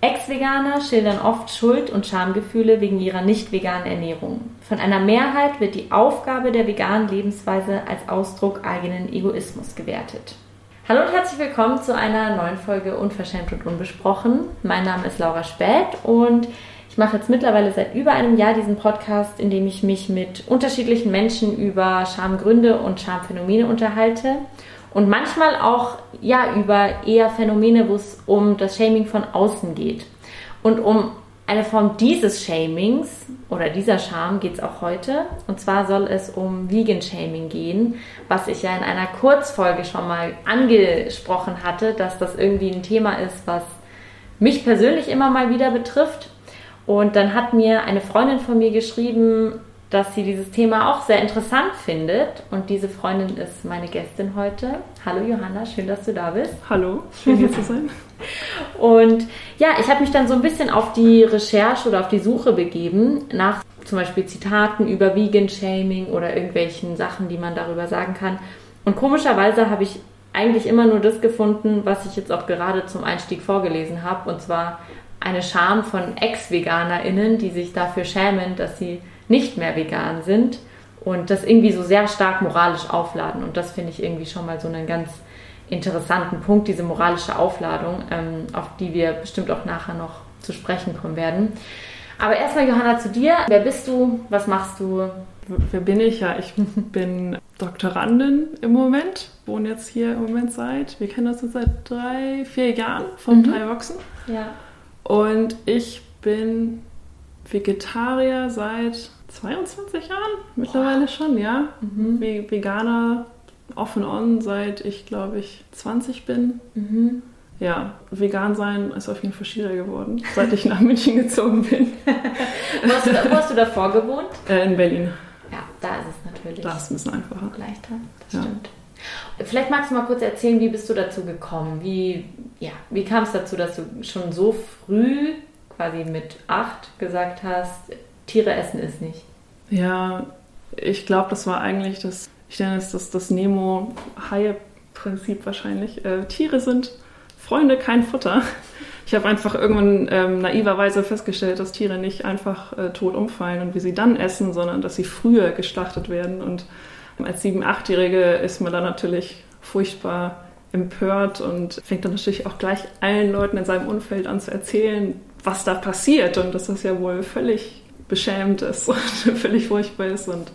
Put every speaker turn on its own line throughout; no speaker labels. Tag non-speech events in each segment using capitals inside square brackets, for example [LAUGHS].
Ex-Veganer schildern oft Schuld- und Schamgefühle wegen ihrer nicht veganen Ernährung. Von einer Mehrheit wird die Aufgabe der veganen Lebensweise als Ausdruck eigenen Egoismus gewertet. Hallo und herzlich willkommen zu einer neuen Folge Unverschämt und Unbesprochen. Mein Name ist Laura Späth und ich mache jetzt mittlerweile seit über einem Jahr diesen Podcast, in dem ich mich mit unterschiedlichen Menschen über Schamgründe und Schamphänomene unterhalte und manchmal auch ja über eher Phänomene, wo es um das Shaming von außen geht. Und um eine Form dieses Shamings oder dieser Scham geht es auch heute. Und zwar soll es um Vegan Shaming gehen, was ich ja in einer Kurzfolge schon mal angesprochen hatte, dass das irgendwie ein Thema ist, was mich persönlich immer mal wieder betrifft. Und dann hat mir eine Freundin von mir geschrieben, dass sie dieses Thema auch sehr interessant findet. Und diese Freundin ist meine Gästin heute. Hallo Johanna, schön, dass du da bist.
Hallo, schön hier zu sein. [LAUGHS]
Und ja, ich habe mich dann so ein bisschen auf die Recherche oder auf die Suche begeben nach zum Beispiel Zitaten über Vegan Shaming oder irgendwelchen Sachen, die man darüber sagen kann. Und komischerweise habe ich eigentlich immer nur das gefunden, was ich jetzt auch gerade zum Einstieg vorgelesen habe. Und zwar eine Scham von Ex-VeganerInnen, die sich dafür schämen, dass sie nicht mehr vegan sind und das irgendwie so sehr stark moralisch aufladen. Und das finde ich irgendwie schon mal so einen ganz interessanten Punkt, diese moralische Aufladung, ähm, auf die wir bestimmt auch nachher noch zu sprechen kommen werden. Aber erstmal, Johanna, zu dir. Wer bist du? Was machst du?
Wer bin ich? Ja, ich [LAUGHS] bin Doktorandin im Moment, wohne jetzt hier im Moment seit, wir kennen uns jetzt seit drei, vier Jahren vom mhm. Thai-Boxen.
Ja.
Und ich bin Vegetarier seit 22 Jahren mittlerweile wow. schon, ja. Mhm. Veganer off and on seit ich glaube ich 20 bin. Mhm. Ja, vegan sein ist auf jeden Fall schwieriger geworden, seit ich nach München gezogen bin.
wo, hast du, wo hast du davor gewohnt? [LAUGHS]
Äh, in Berlin.
Ja, da ist es natürlich.
Da ist es ein bisschen einfacher.
Leichter, das ja. stimmt. Vielleicht magst du mal kurz erzählen, wie bist du dazu gekommen? Wie, ja, wie kam es dazu, dass du schon so früh, quasi mit acht, gesagt hast, Tiere essen ist nicht?
Ja, ich glaube, das war eigentlich das, ich nenne es das, das Nemo-Haie-Prinzip wahrscheinlich. Äh, Tiere sind Freunde, kein Futter. Ich habe einfach irgendwann ähm, naiverweise festgestellt, dass Tiere nicht einfach äh, tot umfallen und wie sie dann essen, sondern dass sie früher geschlachtet werden. Und als sieben-, achtjährige ist man dann natürlich furchtbar empört und fängt dann natürlich auch gleich allen Leuten in seinem Umfeld an zu erzählen, was da passiert und das ja wohl völlig beschämt ist [LAUGHS] und völlig furchtbar ist und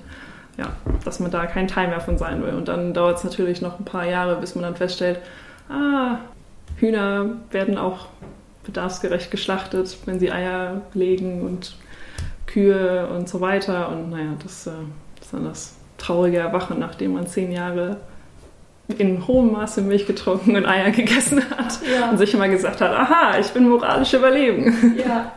ja, dass man da kein Teil mehr von sein will. Und dann dauert es natürlich noch ein paar Jahre, bis man dann feststellt, ah, Hühner werden auch bedarfsgerecht geschlachtet, wenn sie Eier legen und Kühe und so weiter. Und naja, das, das ist dann das traurige Erwachen, nachdem man zehn Jahre in hohem Maße Milch getrunken und Eier [LAUGHS] gegessen hat ja. und sich immer gesagt hat, aha, ich bin moralisch überleben.
Ja,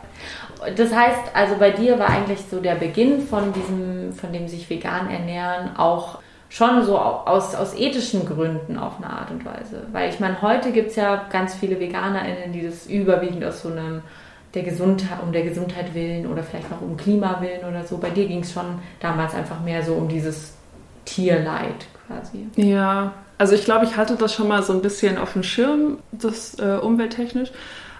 das heißt, also bei dir war eigentlich so der Beginn von diesem, von dem sich vegan ernähren auch schon so aus, aus ethischen Gründen auf eine Art und Weise. Weil ich meine, heute gibt es ja ganz viele VeganerInnen, die das überwiegend aus so einem der Gesundheit, um der Gesundheit willen oder vielleicht auch um Klimawillen oder so. Bei dir ging es schon damals einfach mehr so um dieses Tierleid quasi.
Ja, also ich glaube, ich hatte das schon mal so ein bisschen auf dem Schirm, das äh, umwelttechnisch.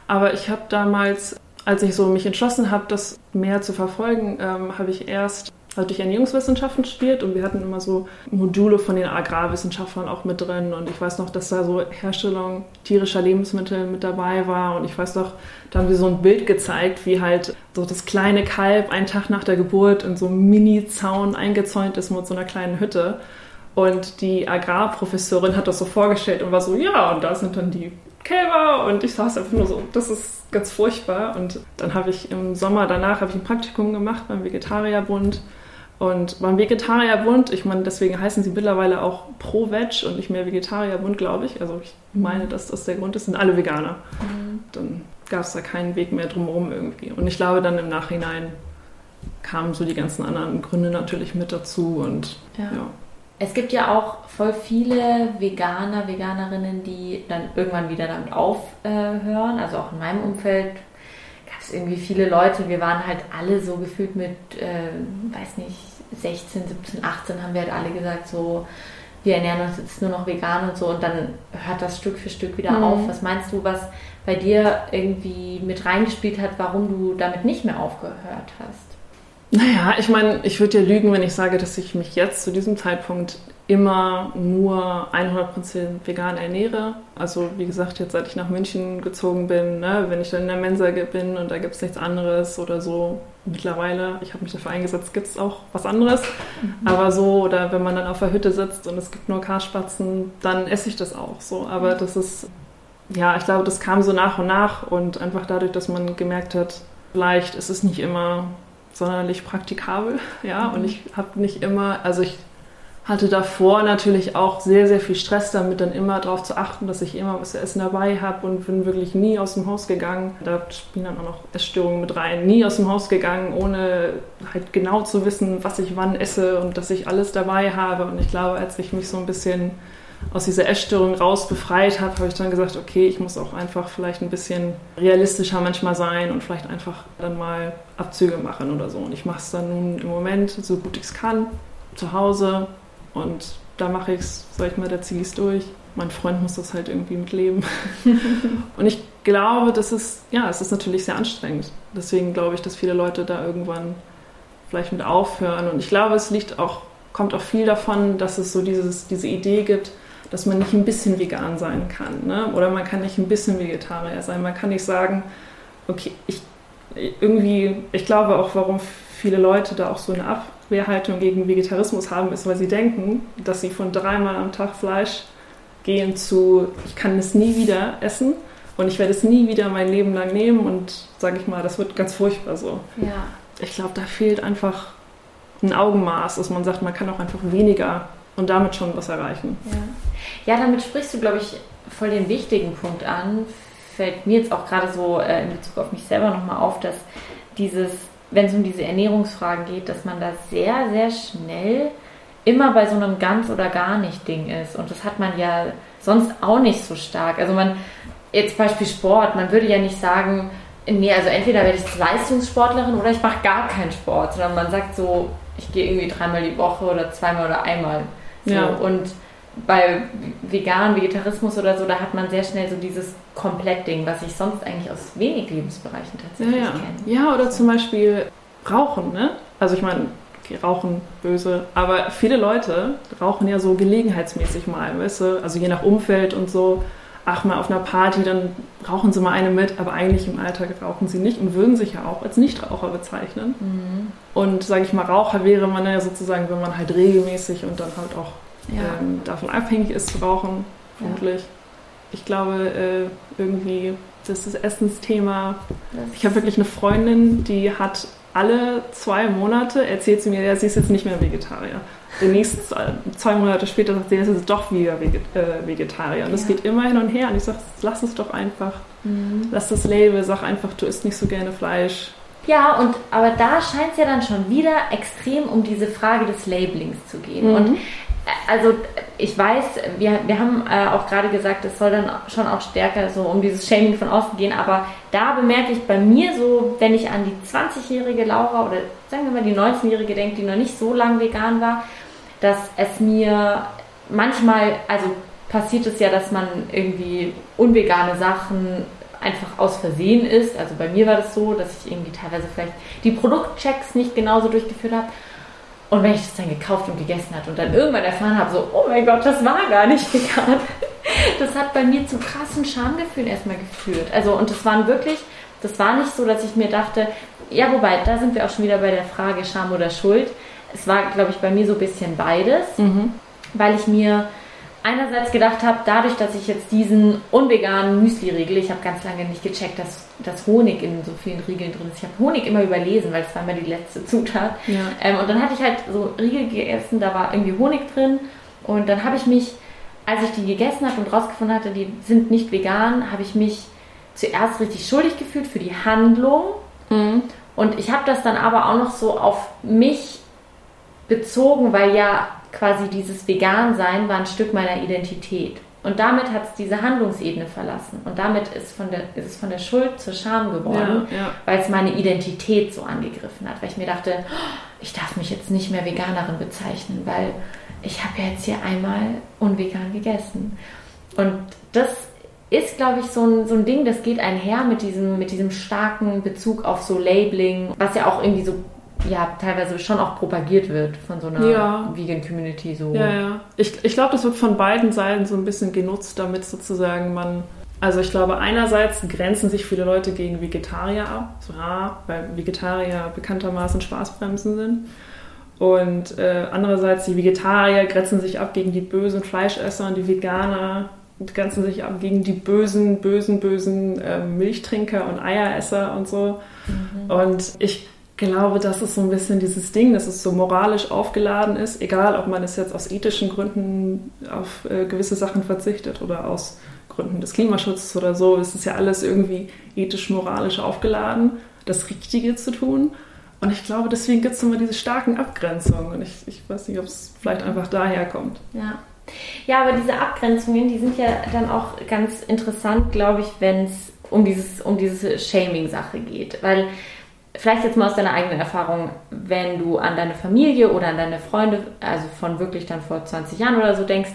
Aber ich habe damals als ich so mich entschlossen habe, das mehr zu verfolgen, ähm, habe ich erst hatte ich Ernährungswissenschaften studiert und wir hatten immer so Module von den Agrarwissenschaftlern auch mit drin und ich weiß noch, dass da so Herstellung tierischer Lebensmittel mit dabei war und ich weiß noch, da haben wir so ein Bild gezeigt, wie halt so das kleine Kalb einen Tag nach der Geburt in so einem Mini-Zaun eingezäunt ist mit so einer kleinen Hütte. Und die Agrarprofessorin hat das so vorgestellt und war so, ja, und da sind dann die Kälber und ich saß einfach nur so, das ist ganz furchtbar. Und dann habe ich im Sommer danach ich ein Praktikum gemacht beim Vegetarierbund. Und beim Vegetarierbund, ich meine, deswegen heißen sie mittlerweile auch Pro-Veg und nicht mehr Vegetarierbund, glaube ich. Also ich meine, dass das der Grund ist, sind alle Veganer. Mhm. Dann gab es da keinen Weg mehr drumherum irgendwie. Und ich glaube, dann im Nachhinein kamen so die ganzen anderen Gründe natürlich mit dazu und ja. ja.
Es gibt ja auch voll viele Veganer, Veganerinnen, die dann irgendwann wieder damit aufhören. Also auch in meinem Umfeld gab es irgendwie viele Leute. Wir waren halt alle so gefühlt mit, äh, weiß nicht, 16, 17, 18 haben wir halt alle gesagt, so, wir ernähren uns jetzt nur noch vegan und so und dann hört das Stück für Stück wieder mhm. auf. Was meinst du, was bei dir irgendwie mit reingespielt hat, warum du damit nicht mehr aufgehört hast?
Naja, ich meine, ich würde ja lügen, wenn ich sage, dass ich mich jetzt zu diesem Zeitpunkt immer nur 100% vegan ernähre. Also wie gesagt, jetzt seit ich nach München gezogen bin, ne, wenn ich dann in der Mensa bin und da gibt es nichts anderes oder so, mittlerweile, ich habe mich dafür eingesetzt, gibt es auch was anderes. Mhm. Aber so, oder wenn man dann auf der Hütte sitzt und es gibt nur Karspatzen, dann esse ich das auch so. Aber das ist, ja, ich glaube, das kam so nach und nach und einfach dadurch, dass man gemerkt hat, vielleicht ist es nicht immer sonderlich praktikabel, ja, und mhm. ich habe nicht immer, also ich hatte davor natürlich auch sehr, sehr viel Stress damit, dann immer darauf zu achten, dass ich immer was zu essen dabei habe und bin wirklich nie aus dem Haus gegangen. Da spielen dann auch noch Essstörungen mit rein. Nie aus dem Haus gegangen, ohne halt genau zu wissen, was ich wann esse und dass ich alles dabei habe. Und ich glaube, als ich mich so ein bisschen aus dieser Essstörung raus befreit habe, habe ich dann gesagt, okay, ich muss auch einfach vielleicht ein bisschen realistischer manchmal sein und vielleicht einfach dann mal Abzüge machen oder so. Und ich mache es dann nun im Moment so gut ich es kann, zu Hause, und da mache ich es, sag ich mal, da ziehe ich es durch. Mein Freund muss das halt irgendwie mitleben. [LAUGHS] und ich glaube, das ist, ja, es ist natürlich sehr anstrengend. Deswegen glaube ich, dass viele Leute da irgendwann vielleicht mit aufhören. Und ich glaube, es liegt auch, kommt auch viel davon, dass es so dieses, diese Idee gibt, dass man nicht ein bisschen vegan sein kann. Ne? Oder man kann nicht ein bisschen Vegetarier sein. Man kann nicht sagen, okay, ich irgendwie, ich glaube auch, warum viele Leute da auch so eine Ab Wehrhaltung gegen Vegetarismus haben, ist, weil sie denken, dass sie von dreimal am Tag Fleisch gehen zu, ich kann es nie wieder essen und ich werde es nie wieder mein Leben lang nehmen und sage ich mal, das wird ganz furchtbar so.
Ja.
Ich glaube, da fehlt einfach ein Augenmaß, dass man sagt, man kann auch einfach weniger und damit schon was erreichen.
Ja, ja damit sprichst du, glaube ich, voll den wichtigen Punkt an. Fällt mir jetzt auch gerade so äh, in Bezug auf mich selber nochmal auf, dass dieses wenn es um diese Ernährungsfragen geht, dass man da sehr, sehr schnell immer bei so einem ganz oder gar nicht Ding ist. Und das hat man ja sonst auch nicht so stark. Also man, jetzt Beispiel Sport, man würde ja nicht sagen, nee, also entweder werde ich Leistungssportlerin oder ich mache gar keinen Sport, sondern man sagt so, ich gehe irgendwie dreimal die Woche oder zweimal oder einmal. So. Ja. Und bei Vegan, Vegetarismus oder so, da hat man sehr schnell so dieses Komplettding, was ich sonst eigentlich aus wenig Lebensbereichen tatsächlich
ja, ja.
kenne.
Ja, oder zum Beispiel Rauchen, ne? Also ich meine, Rauchen böse, aber viele Leute rauchen ja so gelegenheitsmäßig mal, weißt du? Also je nach Umfeld und so. Ach, mal auf einer Party, dann rauchen sie mal eine mit, aber eigentlich im Alltag rauchen sie nicht und würden sich ja auch als Nichtraucher bezeichnen. Mhm. Und sage ich mal, Raucher wäre man ja sozusagen, wenn man halt regelmäßig und dann halt auch ja. ähm, davon abhängig ist zu rauchen, vermutlich. Ja. Ich glaube, äh, irgendwie, das ist das Essensthema. Ich habe wirklich eine Freundin, die hat alle zwei Monate, erzählt sie mir, ja, sie ist jetzt nicht mehr Vegetarier. Die nächsten zwei Monate später sagt sie, jetzt ist doch wieder äh, Vegetarier. Und es ja. geht immer hin und her. Und ich sage, lass es doch einfach. Mhm. Lass das Label, sag einfach, du isst nicht so gerne Fleisch.
Ja, und aber da scheint es ja dann schon wieder extrem um diese Frage des Labelings zu gehen. Mhm. Und also ich weiß, wir, wir haben äh, auch gerade gesagt, es soll dann schon auch stärker so um dieses Shaming von außen gehen, aber da bemerke ich bei mir so, wenn ich an die 20-jährige Laura oder sagen wir mal die 19-jährige denke, die noch nicht so lange vegan war, dass es mir manchmal, also passiert es ja, dass man irgendwie unvegane Sachen einfach aus Versehen ist. Also bei mir war das so, dass ich irgendwie teilweise vielleicht die Produktchecks nicht genauso durchgeführt habe und wenn ich das dann gekauft und gegessen habe und dann irgendwann erfahren habe, so, oh mein Gott, das war gar nicht [LAUGHS] vegan, das hat bei mir zu krassen Schamgefühlen erstmal geführt. Also, und das waren wirklich, das war nicht so, dass ich mir dachte, ja, wobei, da sind wir auch schon wieder bei der Frage Scham oder Schuld. Es war, glaube ich, bei mir so ein bisschen beides, mhm. weil ich mir einerseits gedacht habe, dadurch, dass ich jetzt diesen unveganen Müsli-Riegel, ich habe ganz lange nicht gecheckt, dass, dass Honig in so vielen Riegeln drin ist. Ich habe Honig immer überlesen, weil es war immer die letzte Zutat. Ja. Ähm, und dann hatte ich halt so Riegel gegessen, da war irgendwie Honig drin. Und dann habe ich mich, als ich die gegessen habe und rausgefunden hatte, die sind nicht vegan, habe ich mich zuerst richtig schuldig gefühlt für die Handlung. Mhm. Und ich habe das dann aber auch noch so auf mich bezogen, weil ja quasi dieses Vegan-Sein war ein Stück meiner Identität. Und damit hat es diese Handlungsebene verlassen. Und damit ist, von der, ist es von der Schuld zur Scham geworden, ja, ja. weil es meine Identität so angegriffen hat. Weil ich mir dachte, oh, ich darf mich jetzt nicht mehr Veganerin bezeichnen, weil ich habe ja jetzt hier einmal unvegan gegessen. Und das ist, glaube ich, so ein, so ein Ding, das geht einher mit diesem, mit diesem starken Bezug auf so Labeling, was ja auch irgendwie so ja, teilweise schon auch propagiert wird von so einer ja. Vegan Community. So.
Ja, ja. Ich, ich glaube, das wird von beiden Seiten so ein bisschen genutzt, damit sozusagen man. Also ich glaube, einerseits grenzen sich viele Leute gegen Vegetarier ab, so, ja, weil Vegetarier bekanntermaßen Spaßbremsen sind. Und äh, andererseits die Vegetarier grenzen sich ab gegen die bösen Fleischesser und die Veganer grenzen sich ab gegen die bösen, bösen, bösen äh, Milchtrinker und Eieresser und so. Mhm. Und ich glaube, das ist so ein bisschen dieses Ding, dass es so moralisch aufgeladen ist, egal ob man es jetzt aus ethischen Gründen auf äh, gewisse Sachen verzichtet oder aus Gründen des Klimaschutzes oder so, es ist ja alles irgendwie ethisch-moralisch aufgeladen, das Richtige zu tun. Und ich glaube, deswegen gibt es immer diese starken Abgrenzungen. Und ich, ich weiß nicht, ob es vielleicht einfach daher kommt.
Ja. Ja, aber diese Abgrenzungen, die sind ja dann auch ganz interessant, glaube ich, wenn es um, dieses, um diese Shaming-Sache geht. Weil vielleicht jetzt mal aus deiner eigenen Erfahrung, wenn du an deine Familie oder an deine Freunde, also von wirklich dann vor 20 Jahren oder so denkst,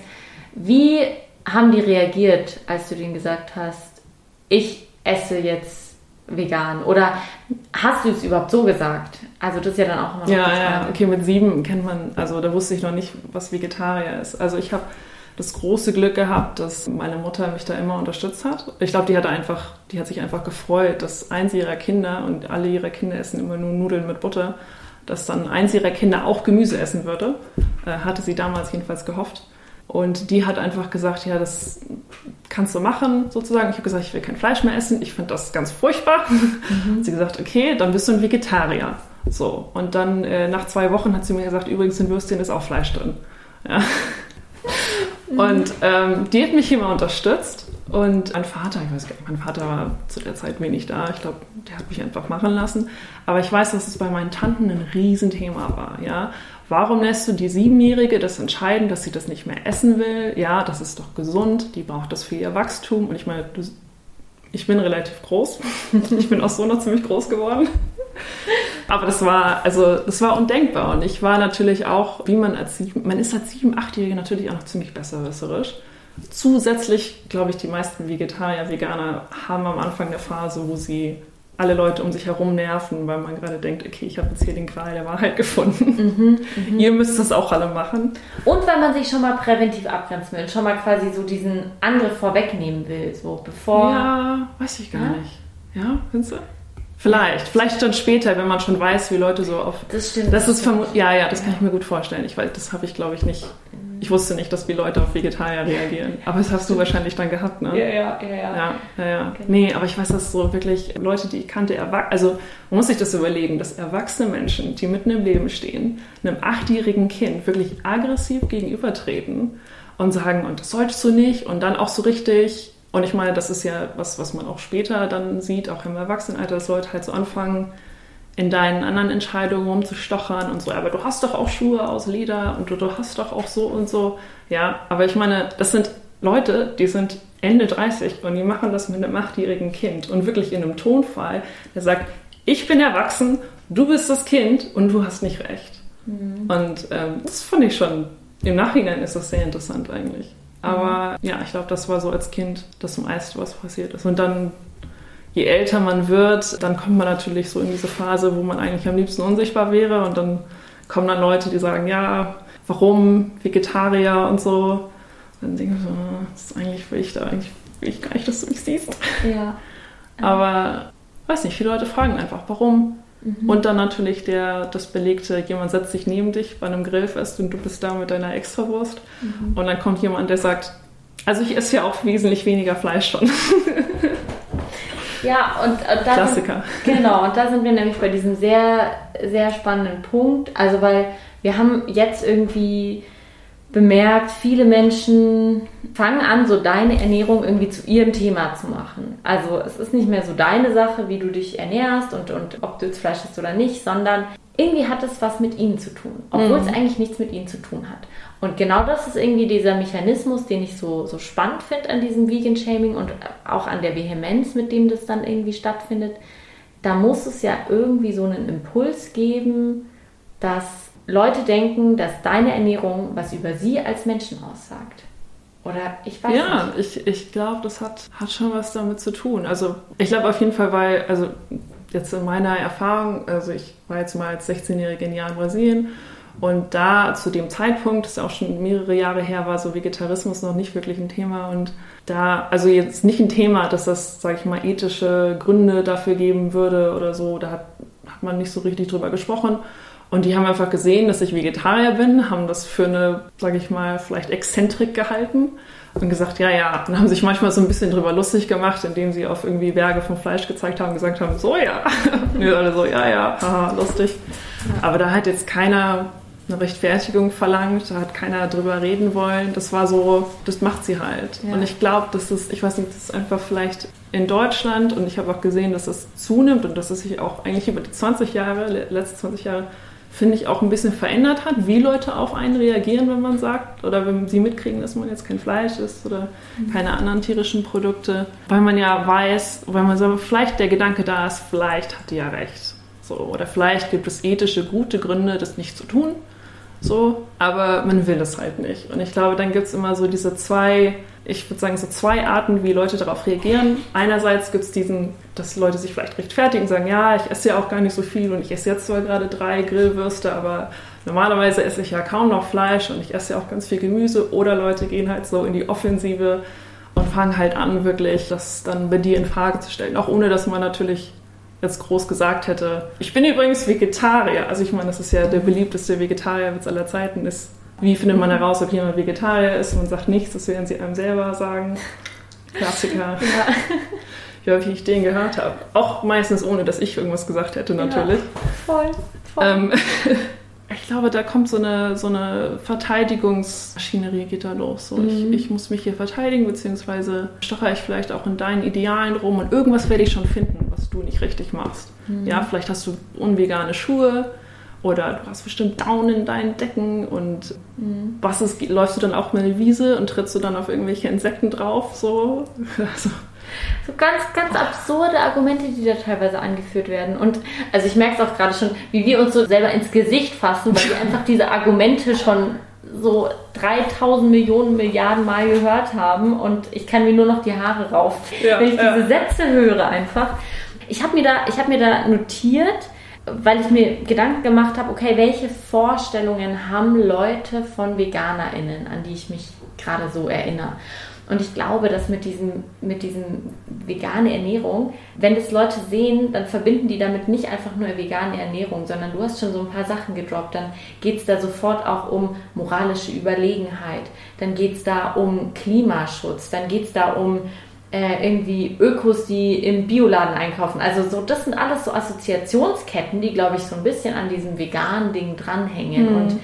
wie haben die reagiert, als du denen gesagt hast, ich esse jetzt vegan? Oder hast du es überhaupt so gesagt? Also das ist ja dann auch immer
noch Ja, ja, okay, mit sieben kennt man, also da wusste ich noch nicht, was Vegetarier ist. Also ich habe das große Glück gehabt, dass meine Mutter mich da immer unterstützt hat. Ich glaube, die hat einfach, die hat sich einfach gefreut, dass eins ihrer Kinder und alle ihre Kinder essen immer nur Nudeln mit Butter, dass dann eins ihrer Kinder auch Gemüse essen würde. Äh, hatte sie damals jedenfalls gehofft. Und die hat einfach gesagt, ja, das kannst du machen, sozusagen. Ich habe gesagt, ich will kein Fleisch mehr essen. Ich finde das ganz furchtbar. [LAUGHS] Mhm. Hat sie gesagt, okay, dann bist du ein Vegetarier. So. Und dann äh, nach zwei Wochen hat sie mir gesagt, übrigens in Würstchen ist auch Fleisch drin. Ja. [LAUGHS] Und ähm, die hat mich immer unterstützt. Und mein Vater, ich weiß gar nicht, mein Vater war zu der Zeit wenig da. Ich glaube, der hat mich einfach machen lassen. Aber ich weiß, dass es bei meinen Tanten ein Riesenthema war. Ja? Warum lässt du die Siebenjährige das entscheiden, dass sie das nicht mehr essen will? Ja, das ist doch gesund. Die braucht das für ihr Wachstum. Und ich meine, ich bin relativ groß. [LAUGHS] ich bin auch so noch ziemlich groß geworden. Aber das war, also, das war undenkbar. Und ich war natürlich auch, wie man als sieben, man ist als sieben, achtjährige natürlich auch noch ziemlich besserwisserisch. Zusätzlich, glaube ich, die meisten Vegetarier, Veganer haben am Anfang der Phase, wo sie alle Leute um sich herum nerven, weil man gerade denkt, okay, ich habe jetzt hier den Gral der Wahrheit gefunden. Mhm, [LAUGHS] Ihr müsst das auch alle machen.
Und weil man sich schon mal präventiv abgrenzen will, schon mal quasi so diesen Angriff vorwegnehmen will, so bevor.
Ja, weiß ich gar ja? nicht. Ja, findest du? Vielleicht, vielleicht dann später, wenn man schon weiß, wie Leute so auf.
Das stimmt.
Das ist vermutlich. Ja, ja, das kann ich mir gut vorstellen. Ich weiß, das habe ich, glaube ich, nicht. Ich wusste nicht, dass wie Leute auf Vegetarier reagieren. Aber das hast du wahrscheinlich dann gehabt, ne?
Ja, ja, ja, ja.
Ja, ja, ja. Genau. Nee, aber ich weiß, dass so wirklich Leute, die ich kannte, also man muss sich das überlegen, dass erwachsene Menschen, die mitten im Leben stehen, einem achtjährigen Kind wirklich aggressiv gegenübertreten und sagen, und das solltest du nicht, und dann auch so richtig und ich meine, das ist ja was, was man auch später dann sieht, auch im Erwachsenenalter, dass Leute halt so anfangen, in deinen anderen Entscheidungen rumzustochern und so, aber du hast doch auch Schuhe aus Leder und du, du hast doch auch so und so. Ja, aber ich meine, das sind Leute, die sind Ende 30 und die machen das mit einem achtjährigen Kind und wirklich in einem Tonfall, der sagt, ich bin erwachsen, du bist das Kind und du hast nicht recht. Mhm. Und ähm, das fand ich schon, im Nachhinein ist das sehr interessant eigentlich. Aber ja, ich glaube, das war so als Kind das meiste, was passiert ist. Und dann, je älter man wird, dann kommt man natürlich so in diese Phase, wo man eigentlich am liebsten unsichtbar wäre. Und dann kommen dann Leute, die sagen, ja, warum Vegetarier und so. Dann denke ich so, ah, das ist eigentlich will ich da eigentlich will ich gar nicht, dass du mich siehst.
Ja.
Aber weiß nicht, viele Leute fragen einfach, warum? Mhm. Und dann natürlich der, das belegte, jemand setzt sich neben dich bei einem Grillfest und du bist da mit deiner Extrawurst. Mhm. Und dann kommt jemand, der sagt, also ich esse ja auch wesentlich weniger Fleisch schon. [LAUGHS]
Ja, und, und
da Klassiker.
Sind, genau, und da sind wir nämlich bei diesem sehr, sehr spannenden Punkt. Also, weil wir haben jetzt irgendwie bemerkt, viele Menschen fangen an, so deine Ernährung irgendwie zu ihrem Thema zu machen. Also es ist nicht mehr so deine Sache, wie du dich ernährst und, und ob du jetzt Fleisch isst oder nicht, sondern irgendwie hat es was mit ihnen zu tun, obwohl mhm. es eigentlich nichts mit ihnen zu tun hat. Und genau das ist irgendwie dieser Mechanismus, den ich so, so spannend finde an diesem Vegan-Shaming und auch an der Vehemenz, mit dem das dann irgendwie stattfindet. Da muss es ja irgendwie so einen Impuls geben, dass Leute denken, dass deine Ernährung was über sie als Menschen aussagt. Oder ich weiß
ja,
nicht.
ich, ich glaube, das hat, hat schon was damit zu tun. Also ich glaube auf jeden Fall, weil, also jetzt in meiner Erfahrung, also ich war jetzt mal als 16-Jährige in Jahr in Brasilien und da zu dem Zeitpunkt, das ist auch schon mehrere Jahre her, war so Vegetarismus noch nicht wirklich ein Thema und da, also jetzt nicht ein Thema, dass das, sage ich mal, ethische Gründe dafür geben würde oder so, da hat, hat man nicht so richtig drüber gesprochen. Und die haben einfach gesehen, dass ich Vegetarier bin, haben das für eine, sage ich mal, vielleicht Exzentrik gehalten und gesagt, ja, ja. Und haben sich manchmal so ein bisschen drüber lustig gemacht, indem sie auf irgendwie Berge von Fleisch gezeigt haben und gesagt haben, so ja. [LAUGHS] Und wir alle so, ja, ja, haha, lustig. Aber da hat jetzt keiner eine Rechtfertigung verlangt, da hat keiner drüber reden wollen. Das war so, das macht sie halt.
Ja.
Und ich glaube, das ist, ich weiß nicht, das ist einfach vielleicht in Deutschland und ich habe auch gesehen, dass es zunimmt und dass es sich auch eigentlich über die 20 Jahre, letzten 20 Jahre, finde ich, auch ein bisschen verändert hat, wie Leute auf einen reagieren, wenn man sagt, oder wenn sie mitkriegen, dass man jetzt kein Fleisch isst oder keine anderen tierischen Produkte. Weil man ja weiß, weil man so, vielleicht der Gedanke da ist, vielleicht hat die ja recht. So, oder vielleicht gibt es ethische, gute Gründe, das nicht zu tun. So, aber man will es halt nicht. Und ich glaube, dann gibt es immer so diese zwei, ich würde sagen, so zwei Arten, wie Leute darauf reagieren. Einerseits gibt es diesen, dass Leute sich vielleicht rechtfertigen, sagen, ja, ich esse ja auch gar nicht so viel und ich esse jetzt zwar gerade drei Grillwürste, aber normalerweise esse ich ja kaum noch Fleisch und ich esse ja auch ganz viel Gemüse. Oder Leute gehen halt so in die Offensive und fangen halt an, wirklich das dann bei dir in Frage zu stellen. Auch ohne, dass man natürlich jetzt groß gesagt hätte. Ich bin übrigens Vegetarier. Also ich meine, das ist ja der beliebteste Vegetarierwitz aller Zeiten. Ist, wie findet man heraus, ob jemand Vegetarier ist? Man sagt nichts, das werden sie einem selber sagen. Klassiker. [LAUGHS]
Ja.
Wie häufig ich den gehört habe. Auch meistens ohne, dass ich irgendwas gesagt hätte, natürlich.
Voll, voll.
Ähm, [LAUGHS] ich glaube, da kommt so eine, so eine Verteidigungsmaschinerie geht da los. So, ich,
Mhm.
ich muss mich hier verteidigen, beziehungsweise stocher ich vielleicht auch in deinen Idealen rum und irgendwas werde ich schon finden, was du nicht richtig machst.
Mhm.
Ja, vielleicht hast du unvegane Schuhe oder du hast bestimmt Down in deinen Decken und
Mhm.
was ist, läufst du dann auch mal eine Wiese und trittst du dann auf irgendwelche Insekten drauf? So, [LAUGHS] also,
So ganz, ganz absurde Argumente, die da teilweise angeführt werden. Und also ich merke es auch gerade schon, wie wir uns so selber ins Gesicht fassen, weil wir [LAUGHS] einfach diese Argumente schon so 3000 Millionen Milliarden Mal gehört haben und ich kann mir nur noch die Haare rauf,
Ja,
wenn ich
ja.
diese Sätze höre einfach. Ich habe mir, da- ich hab mir da notiert, weil ich mir Gedanken gemacht habe, okay, welche Vorstellungen haben Leute von VeganerInnen, an die ich mich gerade so erinnere. Und ich glaube, dass mit diesem, mit diesem vegane Ernährung, wenn das Leute sehen, dann verbinden die damit nicht einfach nur vegane Ernährung, sondern du hast schon so ein paar Sachen gedroppt. Dann geht es da sofort auch um moralische Überlegenheit. Dann geht es da um Klimaschutz. Dann geht es da um äh, irgendwie Ökos, die im Bioladen einkaufen. Also so, das sind alles so Assoziationsketten, die, glaube ich, so ein bisschen an diesem veganen Ding dranhängen.
Mhm.
Und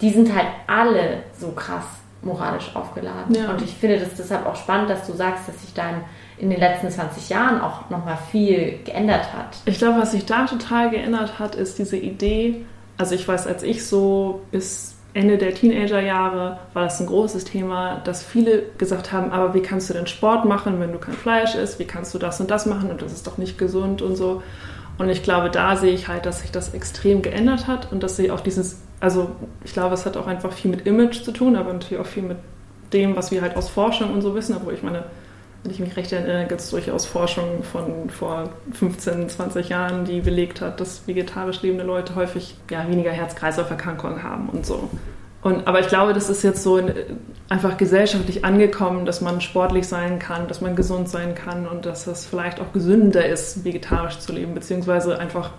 die sind halt alle so krass moralisch aufgeladen.
Ja.
Und ich finde das deshalb auch spannend, dass du sagst, dass sich dann in den letzten 20 Jahren auch nochmal viel geändert hat.
Ich glaube, was sich da total geändert hat, ist diese Idee. Also ich weiß, als ich so bis Ende der Teenagerjahre war das ein großes Thema, dass viele gesagt haben, aber wie kannst du denn Sport machen, wenn du kein Fleisch isst? Wie kannst du das und das machen? Und das ist doch nicht gesund und so. Und ich glaube, da sehe ich halt, dass sich das extrem geändert hat und dass sie auch dieses, also ich glaube, es hat auch einfach viel mit Image zu tun, aber natürlich auch viel mit dem, was wir halt aus Forschung und so wissen, obwohl ich meine, wenn ich mich recht erinnere, gibt es durchaus Forschung von vor 15, 20 Jahren, die belegt hat, dass vegetarisch lebende Leute häufig ja, weniger Herz-Kreislauf-Erkrankungen haben und so. Und, aber ich glaube, das ist jetzt so in, einfach gesellschaftlich angekommen, dass man sportlich sein kann, dass man gesund sein kann und dass es vielleicht auch gesünder ist, vegetarisch zu leben, beziehungsweise einfach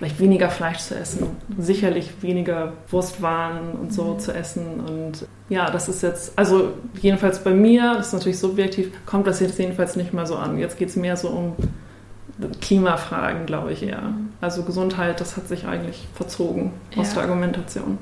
vielleicht weniger Fleisch zu essen, sicherlich weniger Wurstwaren und so zu essen. Und ja, das ist jetzt, also jedenfalls bei mir, das ist natürlich subjektiv, kommt das jetzt jedenfalls nicht mehr so an. Jetzt geht es mehr so um Klimafragen, glaube ich eher. Also Gesundheit, das hat sich eigentlich verzogen aus
Ja.
der Argumentation.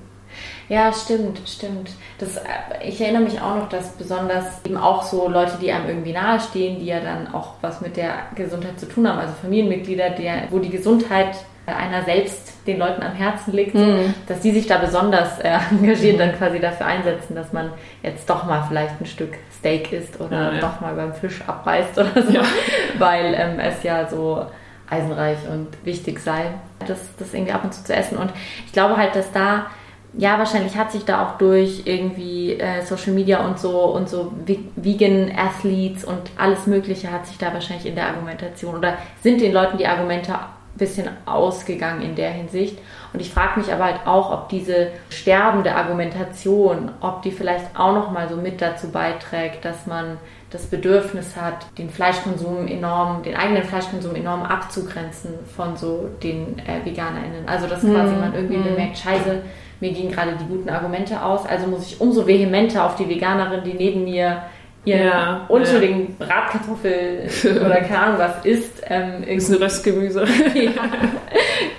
Ja, stimmt, stimmt. Das, äh, ich erinnere mich auch noch, dass besonders eben auch so Leute, die einem irgendwie nahestehen, die ja dann auch was mit der Gesundheit zu tun haben, also Familienmitglieder, der, wo die Gesundheit einer selbst den Leuten am Herzen liegt,
Mhm.
dass die sich da besonders äh, engagiert dann quasi dafür einsetzen, dass man jetzt doch mal vielleicht ein Stück Steak isst oder
Ja, ja.
doch mal beim Fisch abreißt oder so,
Ja. [LAUGHS]
weil ähm, es ja so eisenreich und wichtig sei. das, das irgendwie ab und zu zu essen. Und ich glaube halt, dass da ja, wahrscheinlich hat sich da auch durch irgendwie äh, Social Media und so und so Vegan Athletes und alles Mögliche hat sich da wahrscheinlich in der Argumentation oder sind den Leuten die Argumente bisschen ausgegangen in der Hinsicht. Und ich frage mich aber halt auch, ob diese sterbende Argumentation, ob die vielleicht auch nochmal so mit dazu beiträgt, dass man das Bedürfnis hat, den Fleischkonsum enorm, den eigenen Fleischkonsum enorm abzugrenzen von so den äh, VeganerInnen. Also dass quasi mm, man irgendwie mm. bemerkt, scheiße, mir gehen gerade die guten Argumente aus, also muss ich umso vehementer auf die Veganerin, die neben mir ihren ja, unschuldigen ja. Bratkartoffel [LAUGHS] oder keine Ahnung was isst.
Ähm, ist ein Röstgemüse. [LAUGHS] ja,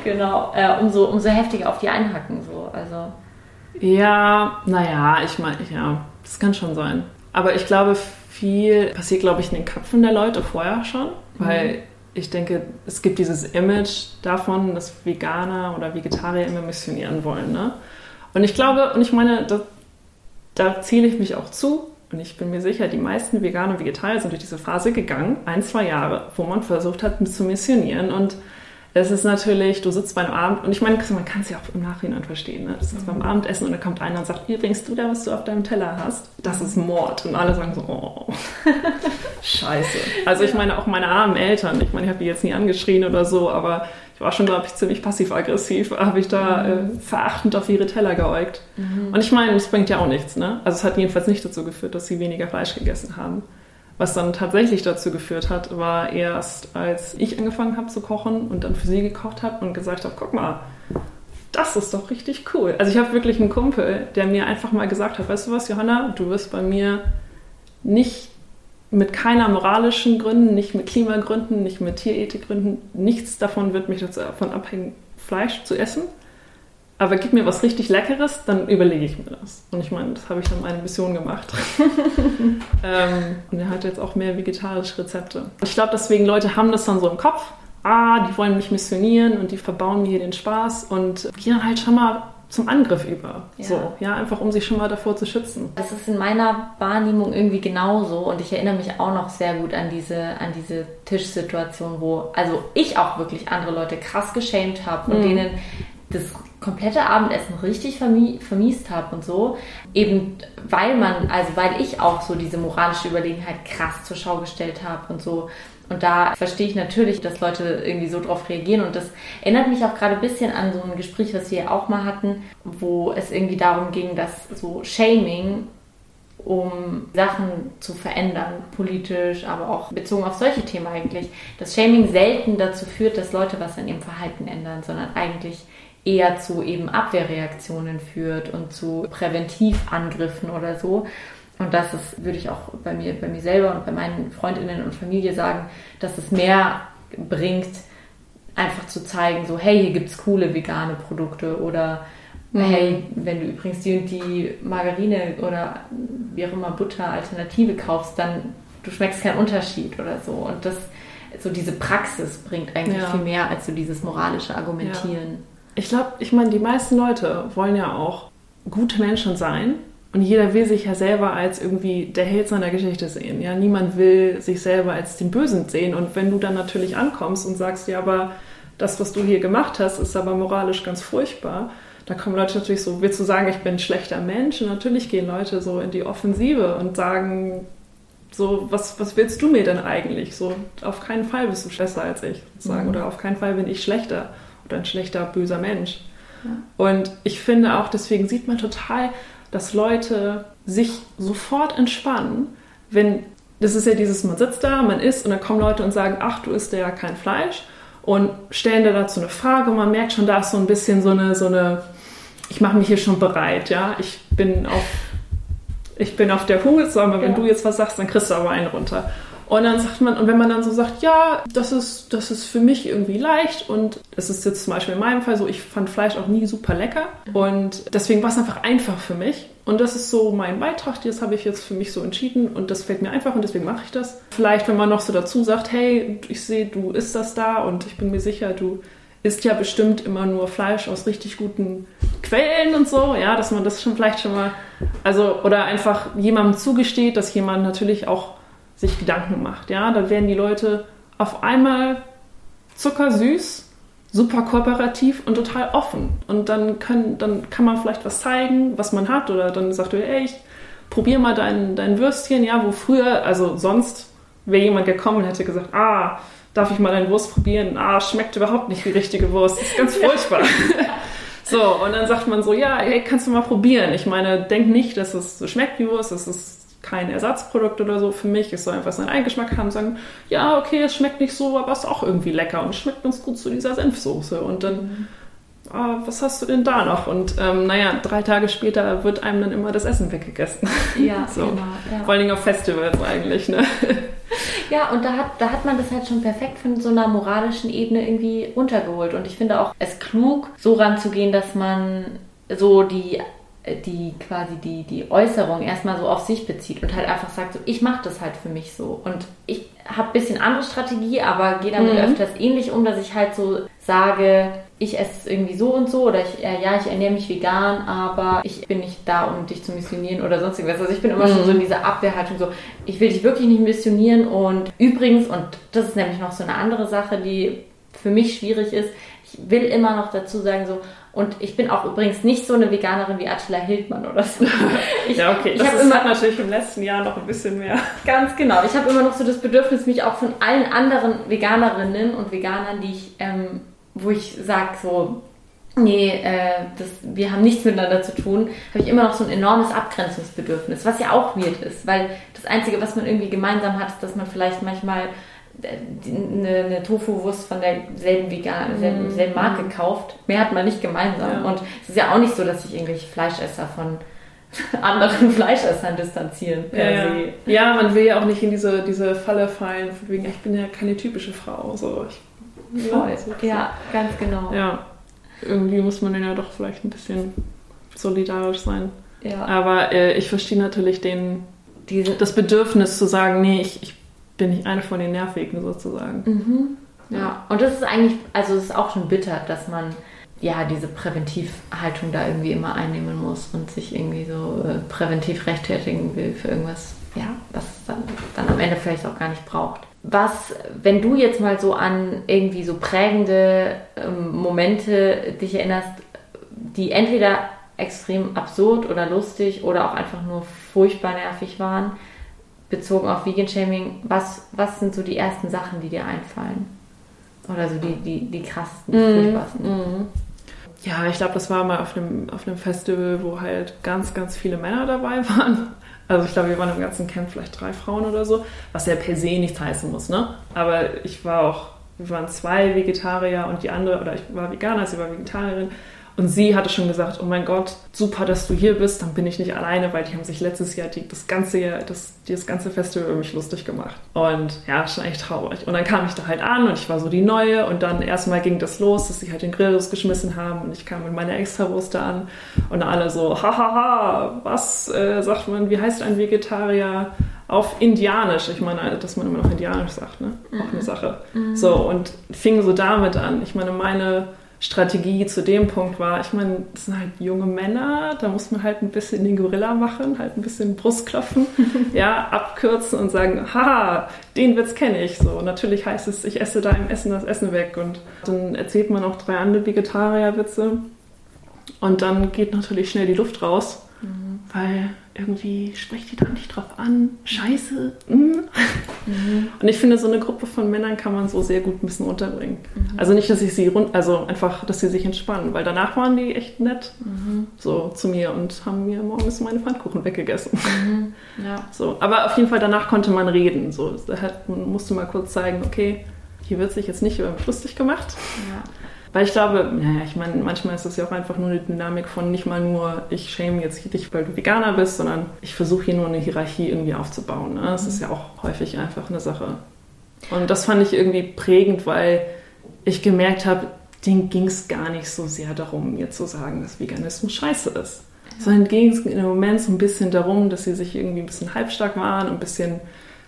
genau, äh, umso, umso heftiger auf die einhacken. So. Also.
Ja, naja, ich meine, ja, das kann schon sein. Aber ich glaube, viel passiert, glaube ich, in den Köpfen der Leute vorher schon, weil mhm. ich denke, es gibt dieses Image davon, dass Veganer oder Vegetarier immer missionieren wollen. Ne? Und ich glaube, und ich meine, da, da zähle ich mich auch zu, und ich bin mir sicher, die meisten Veganer und Vegetarier sind durch diese Phase gegangen, ein, zwei Jahre, wo man versucht hat, zu missionieren und es ist natürlich, du sitzt beim Abend und ich meine, man kann es ja auch im Nachhinein verstehen. Ne? Du sitzt mhm. beim Abendessen und dann kommt einer und sagt, übrigens, du da, was du auf deinem Teller hast, das ist Mord. Und alle sagen so, oh, [LAUGHS] scheiße. Also ich meine, auch meine armen Eltern, ich meine, ich habe die jetzt nie angeschrien oder so, aber ich war schon, glaube ich, ziemlich passiv-aggressiv, habe ich da mhm. äh, verachtend auf ihre Teller geäugt. Mhm. Und ich meine, es bringt ja auch nichts. Ne? Also es hat jedenfalls nicht dazu geführt, dass sie weniger Fleisch gegessen haben. Was dann tatsächlich dazu geführt hat, war erst, als ich angefangen habe zu kochen und dann für sie gekocht habe und gesagt habe, guck mal, das ist doch richtig cool. Also ich habe wirklich einen Kumpel, der mir einfach mal gesagt hat, weißt du was, Johanna, du wirst bei mir nicht mit keiner moralischen Gründen, nicht mit Klimagründen, nicht mit Tierethikgründen, nichts davon wird mich davon abhängen, Fleisch zu essen aber gib mir was richtig Leckeres, dann überlege ich mir das. Und ich meine, das habe ich dann meine Mission gemacht. [LAUGHS] ähm, und er hat jetzt auch mehr vegetarische Rezepte. Ich glaube, deswegen Leute haben das dann so im Kopf. Ah, die wollen mich missionieren und die verbauen mir hier den Spaß und gehen halt schon mal zum Angriff über. Ja. So, ja, einfach um sich schon mal davor zu schützen.
Das ist in meiner Wahrnehmung irgendwie genauso und ich erinnere mich auch noch sehr gut an diese, an diese Tischsituation, wo also ich auch wirklich andere Leute krass geschämt habe und mhm. denen das komplette Abendessen richtig vermiest habe und so. Eben weil man, also weil ich auch so diese moralische Überlegenheit krass zur Schau gestellt habe und so. Und da verstehe ich natürlich, dass Leute irgendwie so drauf reagieren. Und das erinnert mich auch gerade ein bisschen an so ein Gespräch, was wir auch mal hatten, wo es irgendwie darum ging, dass so Shaming um Sachen zu verändern, politisch, aber auch bezogen auf solche Themen eigentlich, dass Shaming selten dazu führt, dass Leute was an ihrem Verhalten ändern, sondern eigentlich eher zu eben Abwehrreaktionen führt und zu Präventivangriffen oder so. Und das ist, würde ich auch bei mir, bei mir selber und bei meinen Freundinnen und Familie sagen, dass es mehr bringt, einfach zu zeigen, so, hey, hier gibt es coole vegane Produkte oder mhm. hey, wenn du übrigens die und die Margarine oder wie auch immer Butter Alternative kaufst, dann du schmeckst keinen Unterschied oder so. Und das, so diese Praxis bringt eigentlich ja. viel mehr als so dieses moralische Argumentieren. Ja.
Ich glaube, ich meine, die meisten Leute wollen ja auch gute Menschen sein. Und jeder will sich ja selber als irgendwie der Held seiner Geschichte sehen. Ja, niemand will sich selber als den Bösen sehen. Und wenn du dann natürlich ankommst und sagst, ja, aber das, was du hier gemacht hast, ist aber moralisch ganz furchtbar, da kommen Leute natürlich so, willst du sagen, ich bin ein schlechter Mensch? Und natürlich gehen Leute so in die Offensive und sagen, so, was, was willst du mir denn eigentlich? So, auf keinen Fall bist du besser als ich, sozusagen. Mhm. Oder auf keinen Fall bin ich schlechter oder ein schlechter, böser Mensch. Ja. Und ich finde auch, deswegen sieht man total, dass Leute sich sofort entspannen, wenn, das ist ja dieses, man sitzt da, man isst und dann kommen Leute und sagen, ach, du isst ja kein Fleisch und stellen dir dazu eine Frage und man merkt schon, da ist so ein bisschen so eine, so eine, ich mache mich hier schon bereit, ja, ich bin auf, ich bin auf der Hut, aber wenn ja. du jetzt was sagst, dann kriegst du aber einen runter. Und dann sagt man, und wenn man dann so sagt, ja, das ist, das ist für mich irgendwie leicht und es ist jetzt zum Beispiel in meinem Fall so, ich fand Fleisch auch nie super lecker und deswegen war es einfach einfach für mich. Und das ist so mein Beitrag, das habe ich jetzt für mich so entschieden und das fällt mir einfach und deswegen mache ich das. Vielleicht, wenn man noch so dazu sagt, hey, ich sehe, du isst das da und ich bin mir sicher, du isst ja bestimmt immer nur Fleisch aus richtig guten Quellen und so, ja, dass man das schon vielleicht schon mal, also, oder einfach jemandem zugesteht, dass jemand natürlich auch sich Gedanken macht. Ja, da werden die Leute auf einmal zuckersüß super kooperativ und total offen. Und dann, können, dann kann man vielleicht was zeigen, was man hat. Oder dann sagt er, ey, ich probier mal dein, dein Würstchen. Ja, wo früher, also sonst wäre jemand gekommen und hätte gesagt, ah, darf ich mal deine Wurst probieren? Ah, schmeckt überhaupt nicht wie richtige Wurst. Das ist ganz furchtbar. [LAUGHS] so, und dann sagt man so, ja, hey, kannst du mal probieren. Ich meine, denk nicht, dass es so schmeckt wie Wurst. Das ist kein Ersatzprodukt oder so für mich. Es soll einfach seinen Eingeschmack haben, sagen, ja, okay, es schmeckt nicht so, aber es ist auch irgendwie lecker und schmeckt uns gut zu dieser Senfsoße. Und dann, mhm. ah, was hast du denn da noch? Und ähm, naja, drei Tage später wird einem dann immer das Essen weggegessen.
Ja, [LAUGHS] so. genau. Ja.
Vor allen Dingen auf Festivals eigentlich, ne? [LAUGHS]
Ja, und da hat, da hat man das halt schon perfekt von so einer moralischen Ebene irgendwie runtergeholt. Und ich finde auch es klug, so ranzugehen, dass man so die die quasi die, die Äußerung erstmal so auf sich bezieht und halt einfach sagt, so, ich mache das halt für mich so. Und ich habe ein bisschen andere Strategie, aber gehe damit mhm. öfters ähnlich um, dass ich halt so sage, ich esse es irgendwie so und so oder ich, äh, ja, ich ernähre mich vegan, aber ich bin nicht da, um dich zu missionieren oder sonst irgendwas. Also ich bin immer mhm. schon so in dieser Abwehrhaltung so, ich will dich wirklich nicht missionieren und übrigens, und das ist nämlich noch so eine andere Sache, die für mich schwierig ist, ich will immer noch dazu sagen so, und ich bin auch übrigens nicht so eine Veganerin wie Attila Hildmann oder so. [LAUGHS]
Ich, ja, okay. Das ist, immer, hat natürlich im letzten Jahr noch ein bisschen mehr. [LAUGHS]
Ganz genau. Ich habe immer noch so das Bedürfnis, mich auch von allen anderen Veganerinnen und Veganern, die ich, ähm, wo ich sage so, nee, äh, das, wir haben nichts miteinander zu tun, habe ich immer noch so ein enormes Abgrenzungsbedürfnis, was ja auch weird ist, weil das Einzige, was man irgendwie gemeinsam hat, ist, dass man vielleicht manchmal eine, eine Tofu-Wurst von derselben vegan, selben, selben Marke mhm. kauft. Mehr hat man nicht gemeinsam. Ja. Und es ist ja auch nicht so, dass sich irgendwelche Fleischesser von [LAUGHS] anderen Fleischessern distanzieren
ja, se. Ja, man will ja auch nicht in diese, diese Falle fallen, von wegen, ich bin ja keine typische Frau. So,
ich, Voll. Ja, ja, ganz genau.
Ja, irgendwie muss man ja doch vielleicht ein bisschen solidarisch sein.
Ja.
Aber äh, ich verstehe natürlich den, Diese, das Bedürfnis zu sagen, nee, ich, ich bin ich eine von den Nervigen sozusagen.
Mhm. Ja, und das ist eigentlich, also es ist auch schon bitter, dass man ja diese Präventivhaltung da irgendwie immer einnehmen muss und sich irgendwie so äh, präventiv rechtfertigen will für irgendwas, ja, was dann, dann am Ende vielleicht auch gar nicht braucht. Was, wenn du jetzt mal so an irgendwie so prägende ähm, Momente dich erinnerst, die entweder extrem absurd oder lustig oder auch einfach nur furchtbar nervig waren, bezogen auf Vegan Shaming, was, was sind so die ersten Sachen, die dir einfallen? Oder so die, die, die krassesten, mm. furchtbarsten? Mm.
Ja, ich glaube, das war mal auf einem, auf einem Festival, wo halt ganz, ganz viele Männer dabei [LAUGHS] waren. Also ich glaube, wir waren im ganzen Camp vielleicht drei Frauen oder so, was ja per se nichts heißen muss, ne? Aber ich war auch, wir waren zwei Vegetarier und die andere, oder ich war Veganer, sie war Vegetarierin und sie hatte schon gesagt, oh mein Gott, super, dass du hier bist, dann bin ich nicht alleine, weil die haben sich letztes Jahr die, das ganze Jahr, das, das ganze Festival über mich lustig gemacht. Und ja, schon echt traurig. Und dann kam ich da halt an und ich war so die Neue und dann erstmal ging das los, dass sie halt den Grill losgeschmissen haben und ich kam mit meiner Extrawurst da an und alle so, hahaha, was äh, sagt man, wie heißt ein Vegetarier? auf Indianisch. Ich meine, dass man immer noch Indianisch sagt, ne? Auch eine mhm. Sache. Mhm. So, und fing so damit an. Ich meine, meine Strategie zu dem Punkt war, ich meine, das sind halt junge Männer, da muss man halt ein bisschen den Gorilla machen, halt ein bisschen Brustklopfen, [LAUGHS] ja, abkürzen und sagen, haha, den Witz kenne ich so. Natürlich heißt es, ich esse da im Essen das Essen weg und dann erzählt man auch drei andere Vegetarier-Witze und dann geht natürlich schnell die Luft raus, mhm. weil irgendwie sprecht die da nicht drauf an. Scheiße. Mm. Mhm. Und ich finde, so eine Gruppe von Männern kann man so sehr gut ein bisschen unterbringen. Mhm. Also nicht, dass ich sie rund, also einfach, dass sie sich entspannen, weil danach waren die echt nett mhm. so zu mir und haben mir morgens meine Pfannkuchen weggegessen.
Mhm. Ja.
So, aber auf jeden Fall danach konnte man reden. So, man musste mal kurz zeigen, okay, hier wird sich jetzt nicht über mich lustig gemacht.
Ja.
Weil ich glaube, naja, ich meine, manchmal ist das ja auch einfach nur eine Dynamik von nicht mal nur, ich schäme jetzt dich, weil du Veganer bist, sondern ich versuche hier nur eine Hierarchie irgendwie aufzubauen. Ne? Das ist ja auch häufig einfach eine Sache. Und das fand ich irgendwie prägend, weil ich gemerkt habe, denen ging es gar nicht so sehr darum, mir zu sagen, dass Veganismus scheiße ist. Ja. Sondern ging es in dem Moment so ein bisschen darum, dass sie sich irgendwie ein bisschen halbstark waren, ein bisschen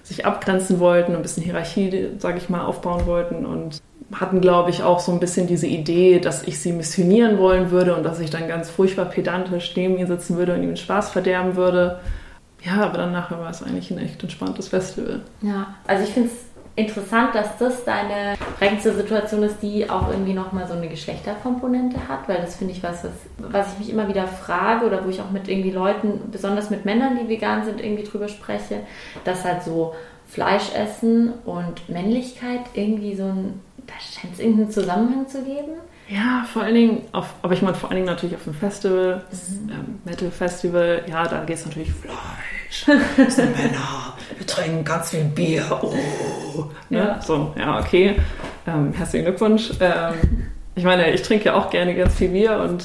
sich abgrenzen wollten, ein bisschen Hierarchie, sage ich mal, aufbauen wollten und hatten, glaube ich, auch so ein bisschen diese Idee, dass ich sie missionieren wollen würde und dass ich dann ganz furchtbar pedantisch neben ihr sitzen würde und ihm den Spaß verderben würde. Ja, aber dann nachher war es eigentlich ein echt entspanntes Festival.
Ja, also ich finde es interessant, dass das deine prägendste Situation ist, die auch irgendwie nochmal so eine Geschlechterkomponente hat, weil das finde ich was, was, was ich mich immer wieder frage oder wo ich auch mit irgendwie Leuten, besonders mit Männern, die vegan sind, irgendwie drüber spreche, dass halt so Fleisch essen und Männlichkeit irgendwie so ein, da scheint es irgendeinen Zusammenhang zu geben.
Ja, vor allen Dingen, auf, aber ich meine vor allen Dingen natürlich auf dem Festival, mhm. ähm, Metal Festival, ja, da geht es natürlich Fleisch, [LAUGHS] das sind Männer, wir trinken ganz viel Bier, oh. Ne? Ja. So, ja, okay, ähm, herzlichen Glückwunsch. Ähm, ich meine, ich trinke ja auch gerne ganz viel Bier und,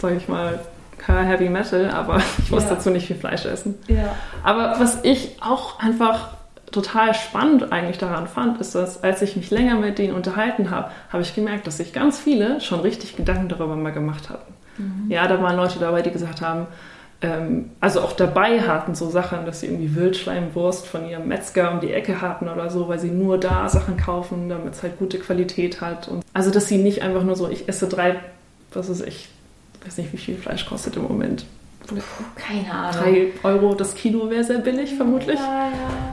sag ich mal, Heavy Metal, aber [LAUGHS] ich muss ja. dazu nicht viel Fleisch essen.
Ja.
Aber was ich auch einfach total spannend eigentlich daran fand, ist, dass als ich mich länger mit denen unterhalten habe, habe ich gemerkt, dass sich ganz viele schon richtig Gedanken darüber mal gemacht hatten. Mhm. Ja, da waren Leute dabei, die gesagt haben, ähm, also auch dabei hatten so Sachen, dass sie irgendwie Wildschleimwurst von ihrem Metzger um die Ecke hatten oder so, weil sie nur da Sachen kaufen, damit es halt gute Qualität hat. Und also dass sie nicht einfach nur so, ich esse drei, was ist ich, weiß nicht, wie viel Fleisch kostet im Moment.
Keine Ahnung.
Drei Euro das Kilo wäre sehr billig, vermutlich.
Ja, ja.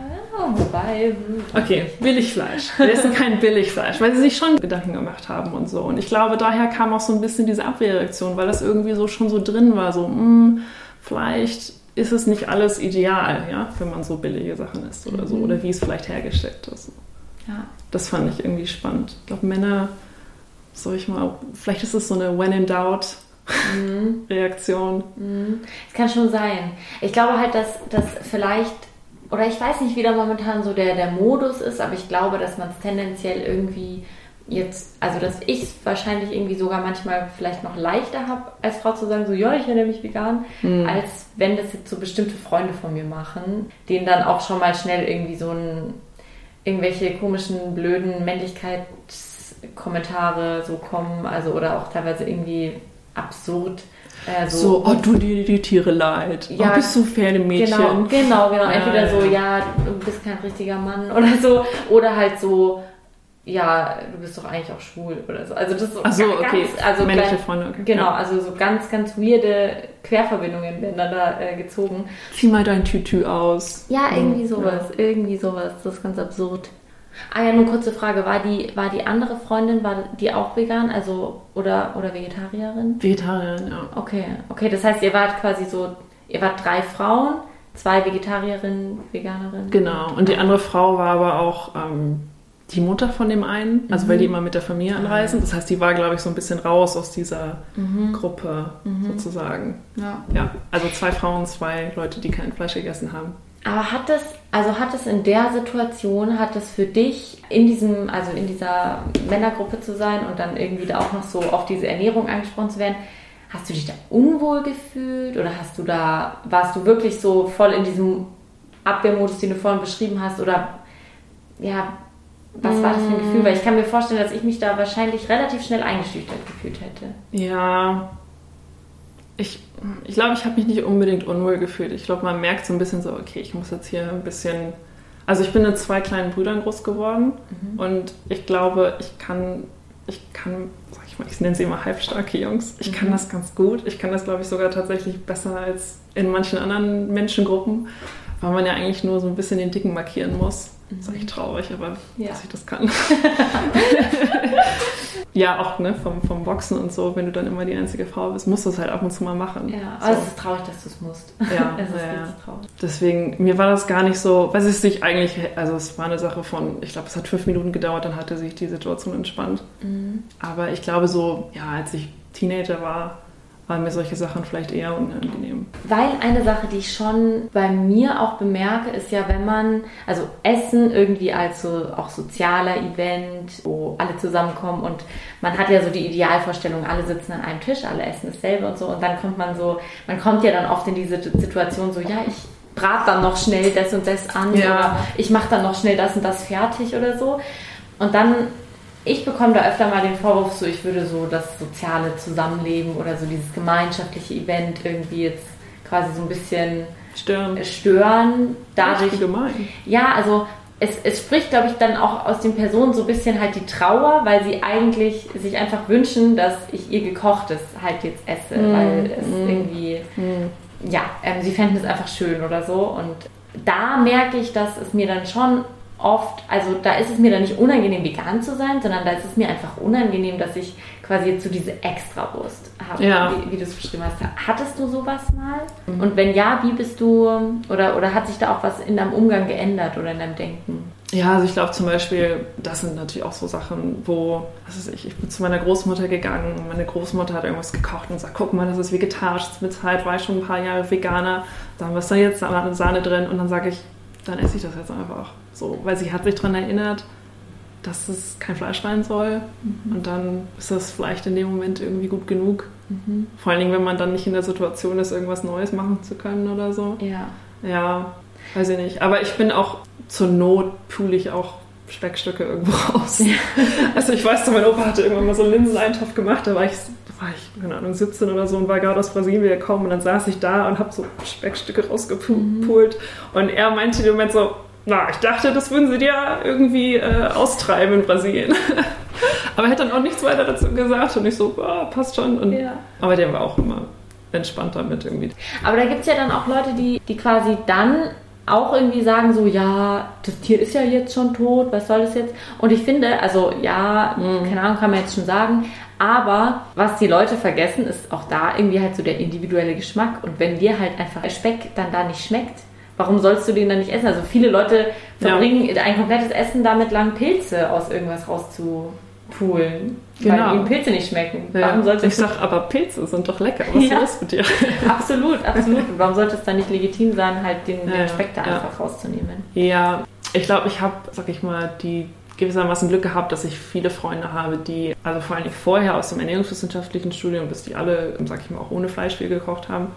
Wobei.
Hm, okay, Billigfleisch. Wir essen kein Billigfleisch, weil sie sich schon Gedanken gemacht haben und so. Und ich glaube, daher kam auch so ein bisschen diese Abwehrreaktion, weil das irgendwie so schon so drin war, so, mh, hm, vielleicht ist es nicht alles ideal, ja, wenn man so billige Sachen isst oder so, mhm. oder wie es vielleicht hergestellt ist.
Ja.
Das fand ich irgendwie spannend. Ich glaube, Männer, soll ich mal, vielleicht ist es so eine When in Doubt mhm. [LAUGHS] Reaktion.
Mhm. Es kann schon sein. Ich glaube halt, dass, dass vielleicht, oder ich weiß nicht, wie da momentan so der, der Modus ist, aber ich glaube, dass man es tendenziell irgendwie jetzt, also dass ich es wahrscheinlich irgendwie sogar manchmal vielleicht noch leichter habe, als Frau zu sagen, so ja, ich ernähre mich vegan, mhm. als wenn das jetzt so bestimmte Freunde von mir machen, denen dann auch schon mal schnell irgendwie so ein irgendwelche komischen, blöden Männlichkeitskommentare so kommen, also oder auch teilweise irgendwie absurd.
Äh, so, oh, du dir die Tiere leid. Ja, oh, bist du Pferdemädchen.
Genau, genau, genau. Entweder so, ja, du bist kein richtiger Mann [LAUGHS] oder so. Oder halt so, ja, du bist doch eigentlich auch schwul oder so. Also das ist so,
Ach so ganz, okay.
also
männliche Freunde. Okay.
Genau, ja. also so ganz, ganz weirde Querverbindungen werden dann da äh, gezogen.
Zieh mal dein Tütü aus.
Ja, irgendwie sowas, ja. irgendwie sowas. Das ist ganz absurd. Ah ja, nur kurze Frage, war die, war die andere Freundin, war die auch vegan, also oder, oder Vegetarierin?
Vegetarierin, ja.
Okay, okay, das heißt, ihr wart quasi so, ihr wart drei Frauen, zwei Vegetarierinnen, Veganerinnen.
Genau, und die andere Frau war aber auch ähm, die Mutter von dem einen, also mhm. weil die immer mit der Familie ah, anreisen. Das heißt, die war, glaube ich, so ein bisschen raus aus dieser mhm. Gruppe mhm. sozusagen.
Ja.
ja. Also zwei Frauen, zwei Leute, die kein Fleisch gegessen haben.
Aber hat es, also hat es in der Situation, hat es für dich in diesem, also in dieser Männergruppe zu sein und dann irgendwie da auch noch so auf diese Ernährung angesprochen zu werden, hast du dich da unwohl gefühlt oder hast du da, warst du wirklich so voll in diesem Abwehrmodus, den du vorhin beschrieben hast oder ja, was war das für ein Gefühl? Weil ich kann mir vorstellen, dass ich mich da wahrscheinlich relativ schnell eingeschüchtert gefühlt hätte.
Ja, ich, ich glaube, ich habe mich nicht unbedingt unwohl gefühlt. Ich glaube, man merkt so ein bisschen so, okay, ich muss jetzt hier ein bisschen. Also ich bin mit zwei kleinen Brüdern groß geworden mhm. und ich glaube, ich kann, ich kann, sag ich mal, ich nenne sie immer halbstarke Jungs. Ich mhm. kann das ganz gut. Ich kann das, glaube ich, sogar tatsächlich besser als in manchen anderen Menschengruppen, weil man ja eigentlich nur so ein bisschen den Dicken markieren muss. Das ist echt traurig, aber ja. dass ich das kann. [LAUGHS] [LAUGHS] ja, auch ne, vom, vom Boxen und so, wenn du dann immer die einzige Frau bist, musst du es halt ab und zu mal machen.
Ja, aber so. es ist traurig, dass du es musst.
Ja, [LAUGHS] es ist ja. traurig. Deswegen, mir war das gar nicht so, weil es sich eigentlich, also es war eine Sache von, ich glaube, es hat fünf Minuten gedauert, dann hatte sich die Situation entspannt. Mhm. Aber ich glaube so, ja, als ich Teenager war, waren mir solche Sachen vielleicht eher unangenehm.
Weil eine Sache, die ich schon bei mir auch bemerke, ist ja, wenn man, also Essen irgendwie als so auch sozialer Event, wo alle zusammenkommen und man hat ja so die Idealvorstellung, alle sitzen an einem Tisch, alle essen dasselbe und so und dann kommt man so, man kommt ja dann oft in diese Situation so, ja, ich brat dann noch schnell das und das an ja. oder ich mache dann noch schnell das und das fertig oder so. Und dann ich bekomme da öfter mal den Vorwurf, so ich würde so das soziale Zusammenleben oder so dieses gemeinschaftliche Event irgendwie jetzt quasi so ein bisschen
stören.
stören dadurch.
Das gemein.
Ja, also es, es spricht, glaube ich, dann auch aus den Personen so ein bisschen halt die Trauer, weil sie eigentlich sich einfach wünschen, dass ich ihr gekochtes halt jetzt esse, mm, weil es mm, irgendwie, mm. ja, ähm, sie fänden es einfach schön oder so. Und da merke ich, dass es mir dann schon oft, also da ist es mir dann nicht unangenehm, vegan zu sein, sondern da ist es mir einfach unangenehm, dass ich quasi jetzt so diese Extrawurst habe,
Ja.
wie, wie du es beschrieben hast. Hattest du sowas mal? Und wenn ja, wie bist du, oder, oder hat sich da auch was in deinem Umgang geändert oder in deinem Denken?
Ja, also ich glaube zum Beispiel, das sind natürlich auch so Sachen, wo, was weiß ich, ich bin zu meiner Großmutter gegangen und meine Großmutter hat irgendwas gekocht und sagt, guck mal, das ist vegetarisch, das mit Zeit, war ich schon ein paar Jahre Veganer, da haben wir da jetzt Sahne drin und dann sage ich, dann esse ich das jetzt einfach. So, weil sie hat sich daran erinnert, dass es kein Fleisch rein soll und dann ist das vielleicht in dem Moment irgendwie gut genug. Vor allen Dingen, wenn man dann nicht in der Situation ist, irgendwas Neues machen zu können oder so.
Ja.
Ja, weiß ich nicht. Aber ich bin auch zur Not pule ich auch Speckstücke irgendwo [LAUGHS] raus. Also ich weiß, mein Opa hatte irgendwann mal so einen Linseneintopf gemacht, da war ich, da war ich, keine Ahnung, 17 oder so und war gerade aus Brasilien gekommen und dann saß ich da und habe so Speckstücke rausgepult und er meinte im Moment so, na, ich dachte, das würden sie dir irgendwie äh, austreiben in Brasilien. [LAUGHS] Aber er hat dann auch nichts weiter dazu gesagt und ich so, ah, passt schon. Und,
Ja.
Aber der war auch immer entspannt damit irgendwie.
Aber da gibt es ja dann auch Leute, die, die quasi dann auch irgendwie sagen so, ja, das Tier ist ja jetzt schon tot, was soll das jetzt? Und ich finde, also ja, keine Ahnung, kann man jetzt schon sagen, aber was die Leute vergessen, ist auch da irgendwie halt so der individuelle Geschmack. Und wenn dir halt einfach Speck dann da nicht schmeckt, warum sollst du den dann nicht essen? Also viele Leute
Ja.
verbringen ein komplettes Essen damit lang, Pilze aus irgendwas rauszupulen,
Genau.
weil ihnen Pilze nicht schmecken. Warum sollte
ich sag, aber Pilze sind doch lecker. Was ist
Ja.
los mit dir? [LAUGHS]
Absolut, absolut. Und [LAUGHS] warum sollte es dann nicht legitim sein, halt den,
Ja,
den Speck da
ja.
einfach rauszunehmen?
Ja, ich glaube, ich habe, sag ich mal, die gewissermaßen Glück gehabt, dass ich viele Freunde habe, die, also vor allem vorher aus dem ernährungswissenschaftlichen Studium, bis die alle, sag ich mal, auch ohne Fleisch viel gekocht haben,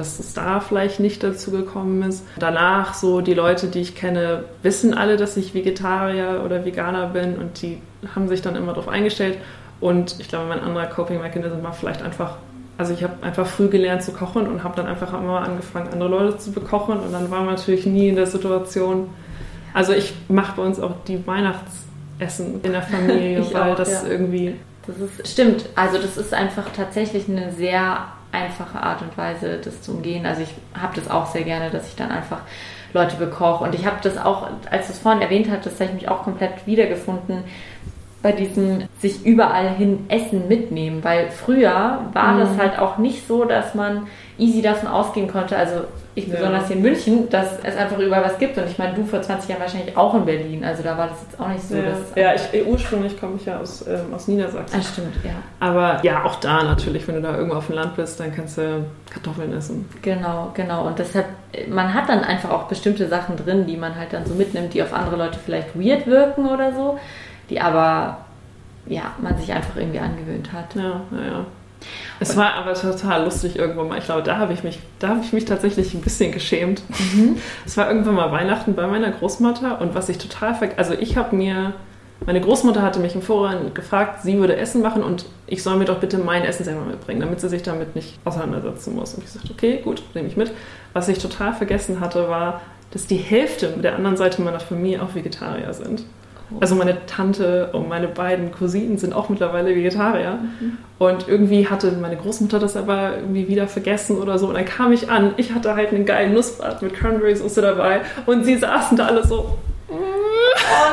dass es da vielleicht nicht dazu gekommen ist. Danach so die Leute, die ich kenne, wissen alle, dass ich Vegetarier oder Veganer bin und die haben sich dann immer darauf eingestellt. Und ich glaube, mein anderer Coping-Mechanism war vielleicht einfach, also ich habe einfach früh gelernt zu kochen und habe dann einfach immer angefangen, andere Leute zu bekochen und dann war man natürlich nie in der Situation. Also ich mache bei uns auch die Weihnachtsessen in der Familie, [LAUGHS] weil
auch,
das
ja.
irgendwie
Das ist, stimmt. Also das ist einfach tatsächlich eine sehr einfache Art und Weise, das zu umgehen. Also ich habe das auch sehr gerne, dass ich dann einfach Leute bekoche. Und ich habe das auch, als du es vorhin erwähnt hattest, habe ich mich auch komplett wiedergefunden bei diesem sich überall hin Essen mitnehmen. Weil früher war das halt auch nicht so, dass man easy davon ausgehen konnte, also ich
Ja.
besonders hier in München, dass es einfach überall was gibt. Und ich meine, du vor 20 Jahren wahrscheinlich auch in Berlin. Also da war das jetzt auch nicht so,
ja,
dass...
ja ich, ursprünglich komme ich ja aus, ähm, aus Niedersachsen.
Ah, stimmt, ja.
Aber ja, auch da natürlich, wenn du da irgendwo auf dem Land bist, dann kannst du Kartoffeln essen.
Genau, genau. Und deshalb, man hat dann einfach auch bestimmte Sachen drin, die man halt dann so mitnimmt, die auf andere Leute vielleicht weird wirken oder so, die aber, ja, man sich einfach irgendwie angewöhnt hat.
Ja, ja, ja. Es war aber total lustig irgendwann mal. Ich glaube, da habe ich mich, da habe ich mich tatsächlich ein bisschen geschämt. [LAUGHS] Es war irgendwann mal Weihnachten bei meiner Großmutter und was ich total ver also ich habe mir meine Großmutter hatte mich im Vorhinein gefragt, sie würde Essen machen und ich soll mir doch bitte mein Essen selber mitbringen, damit sie sich damit nicht auseinandersetzen muss. Und ich sagte, okay, gut, nehme ich mit. Was ich total vergessen hatte, war, dass die Hälfte der anderen Seite meiner Familie auch Vegetarier sind. Also meine Tante und meine beiden Cousinen sind auch mittlerweile Vegetarier. Und irgendwie hatte meine Großmutter das aber irgendwie wieder vergessen oder so. Und dann kam ich an, ich hatte halt einen geilen Nussbrat mit Cranberry-Soße dabei. Und sie saßen da alle so.
Oh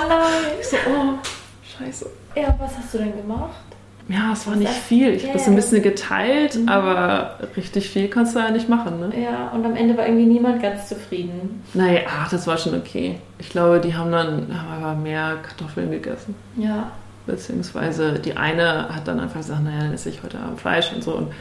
nein!
Ich so, oh, scheiße.
Ja, was hast du denn gemacht?
Ja, es war nicht viel. Ich habe das ein bisschen geteilt, aber richtig viel kannst du ja nicht machen, ne?
Ja, und am Ende war irgendwie niemand ganz zufrieden.
Naja, ach, das war schon okay. Ich glaube, die haben dann haben aber mehr Kartoffeln gegessen.
Ja.
Beziehungsweise die eine hat dann einfach gesagt, naja, dann esse ich heute Abend Fleisch und so. Und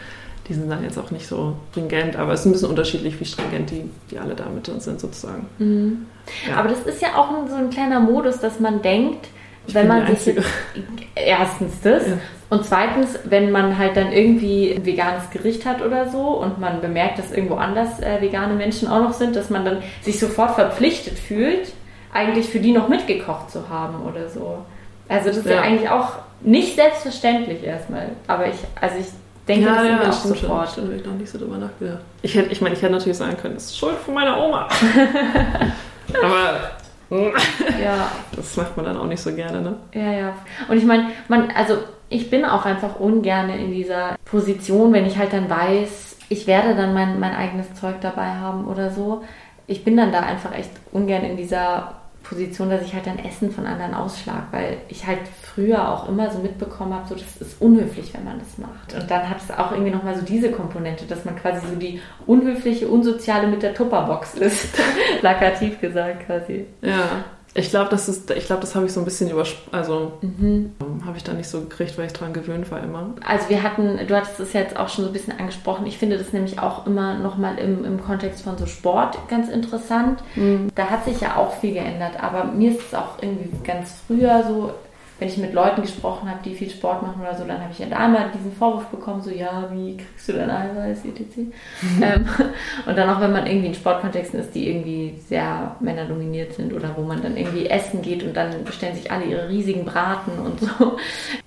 die sind dann jetzt auch nicht so stringent, aber es ist ein bisschen unterschiedlich, wie stringent die, die alle da mit drin sind, sozusagen.
Mhm.
Ja.
Aber das ist ja auch ein, so ein kleiner Modus, dass man denkt,
Ich
wenn man sich jetzt, [LAUGHS] erstens das
Ja.
und zweitens, wenn man halt dann irgendwie ein veganes Gericht hat oder so und man bemerkt, dass irgendwo anders äh, vegane Menschen auch noch sind, dass man dann sich sofort verpflichtet fühlt, eigentlich für die noch mitgekocht zu haben oder so. Also das ist ja,
Ja.
eigentlich auch nicht selbstverständlich erstmal, aber ich, also ich denke, das sind wir auch
stimmt schon.
sofort.
Stimmt, hab ich noch nicht so drüber nachgedacht. Ich, hätte, ich meine, ich hätte natürlich sagen können, das ist Schuld von meiner Oma. [LAUGHS] aber
Ja.
das macht man dann auch nicht so gerne, ne?
Ja, ja. Und ich meine, man, also ich bin auch einfach ungern in dieser Position, wenn ich halt dann weiß, ich werde dann mein, mein eigenes Zeug dabei haben oder so. Ich bin dann da einfach echt ungern in dieser Position, dass ich halt dann Essen von anderen ausschlag, weil ich halt früher auch immer so mitbekommen habe, so das ist unhöflich, wenn man das macht. Und dann hat es auch irgendwie nochmal so diese Komponente, dass man quasi so die unhöfliche, unsoziale mit der Tupperbox ist, [LAUGHS] plakativ gesagt quasi.
Ja. Ich glaube, das ist, ich glaube, das habe ich so ein bisschen über, also mhm. habe ich da nicht so gekriegt, weil ich dran gewöhnt war immer.
Also wir hatten, du hattest es jetzt auch schon so ein bisschen angesprochen. Ich finde das nämlich auch immer nochmal im, im Kontext von so Sport ganz interessant. Mhm. Da hat sich ja auch viel geändert, aber mir ist es auch irgendwie ganz früher so wenn ich mit Leuten gesprochen habe, die viel Sport machen oder so, dann habe ich ja da mal diesen Vorwurf bekommen, so ja, wie kriegst du dein Eiweiß, etc. Mhm. [LAUGHS] Ähm, und dann auch, wenn man irgendwie in Sportkontexten ist, die irgendwie sehr männerdominiert sind oder wo man dann irgendwie essen geht und dann bestellen sich alle ihre riesigen Braten und so.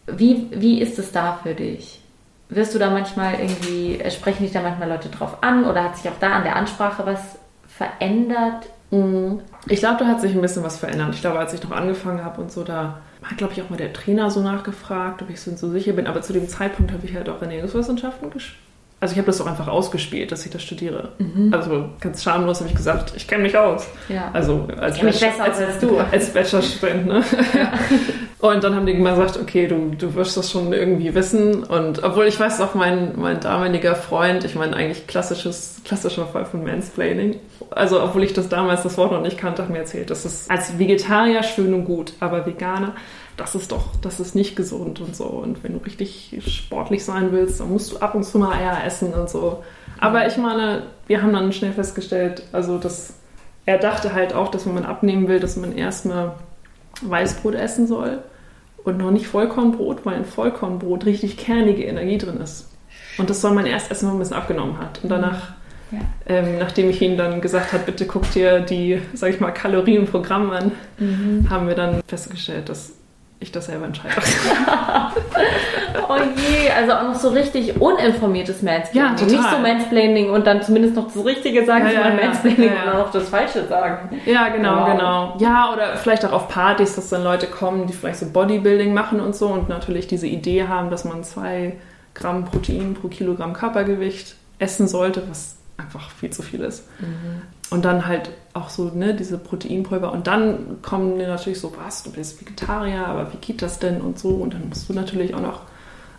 Wie, wie ist es da für dich? Wirst du da manchmal irgendwie, äh, sprechen dich da manchmal Leute drauf an oder hat sich auch da an der Ansprache was verändert?
Mhm. Ich glaube, da hat sich ein bisschen was verändert. Ich glaube, als ich noch angefangen habe und so, da hat, glaube ich, auch mal der Trainer so nachgefragt, ob ich so sicher bin. Aber zu dem Zeitpunkt habe ich halt auch Ernährungswissenschaften gespielt. Also ich habe das auch einfach ausgespielt, dass ich das studiere. Mhm. Also ganz schamlos habe ich gesagt, ich kenne mich aus. Ja. Also als,
ich mich besser als, als du. [LAUGHS]
Als Bachelorstudent. Ne? Ja. [LAUGHS] Und dann haben die immer gesagt, okay, du, du wirst das schon irgendwie wissen. Und obwohl ich weiß auch, mein, mein damaliger Freund, ich meine eigentlich klassisches, klassischer Fall von Mansplaining. Also obwohl ich das damals das Wort noch nicht kannte, hat mir erzählt, das ist als Vegetarier schön und gut, aber Veganer das ist doch, das ist nicht gesund und so. Und wenn du richtig sportlich sein willst, dann musst du ab und zu mal Eier essen und so. Aber ich meine, wir haben dann schnell festgestellt, also dass er dachte halt auch, dass wenn man abnehmen will, dass man erstmal Weißbrot essen soll und noch nicht Vollkornbrot, weil in Vollkornbrot richtig kernige Energie drin ist. Und das soll man erst essen, wenn man ein bisschen abgenommen hat. Und danach, ja. ähm, nachdem ich ihm dann gesagt habe, bitte guck dir die, sag ich mal, Kalorienprogramm an, mhm. haben wir dann festgestellt, dass ich das selber entscheide. [LAUGHS] [LAUGHS]
oh je, also auch noch so richtig uninformiertes Mansplaining. Ja, total. Nicht so Mansplaining und dann zumindest noch das Richtige sagen, ja, sondern ja, Mansplaining ja, ja. und noch das Falsche sagen.
Ja, genau, wow. genau. Ja, oder vielleicht auch auf Partys, dass dann Leute kommen, die vielleicht so Bodybuilding machen und so und natürlich diese Idee haben, dass man zwei Gramm Protein pro Kilogramm Körpergewicht essen sollte, was einfach viel zu viel ist. Mhm. Und dann halt auch so, ne, diese Proteinpulver. Und dann kommen dir natürlich so, was, du bist Vegetarier, aber wie geht das denn und so. Und dann musst du natürlich auch noch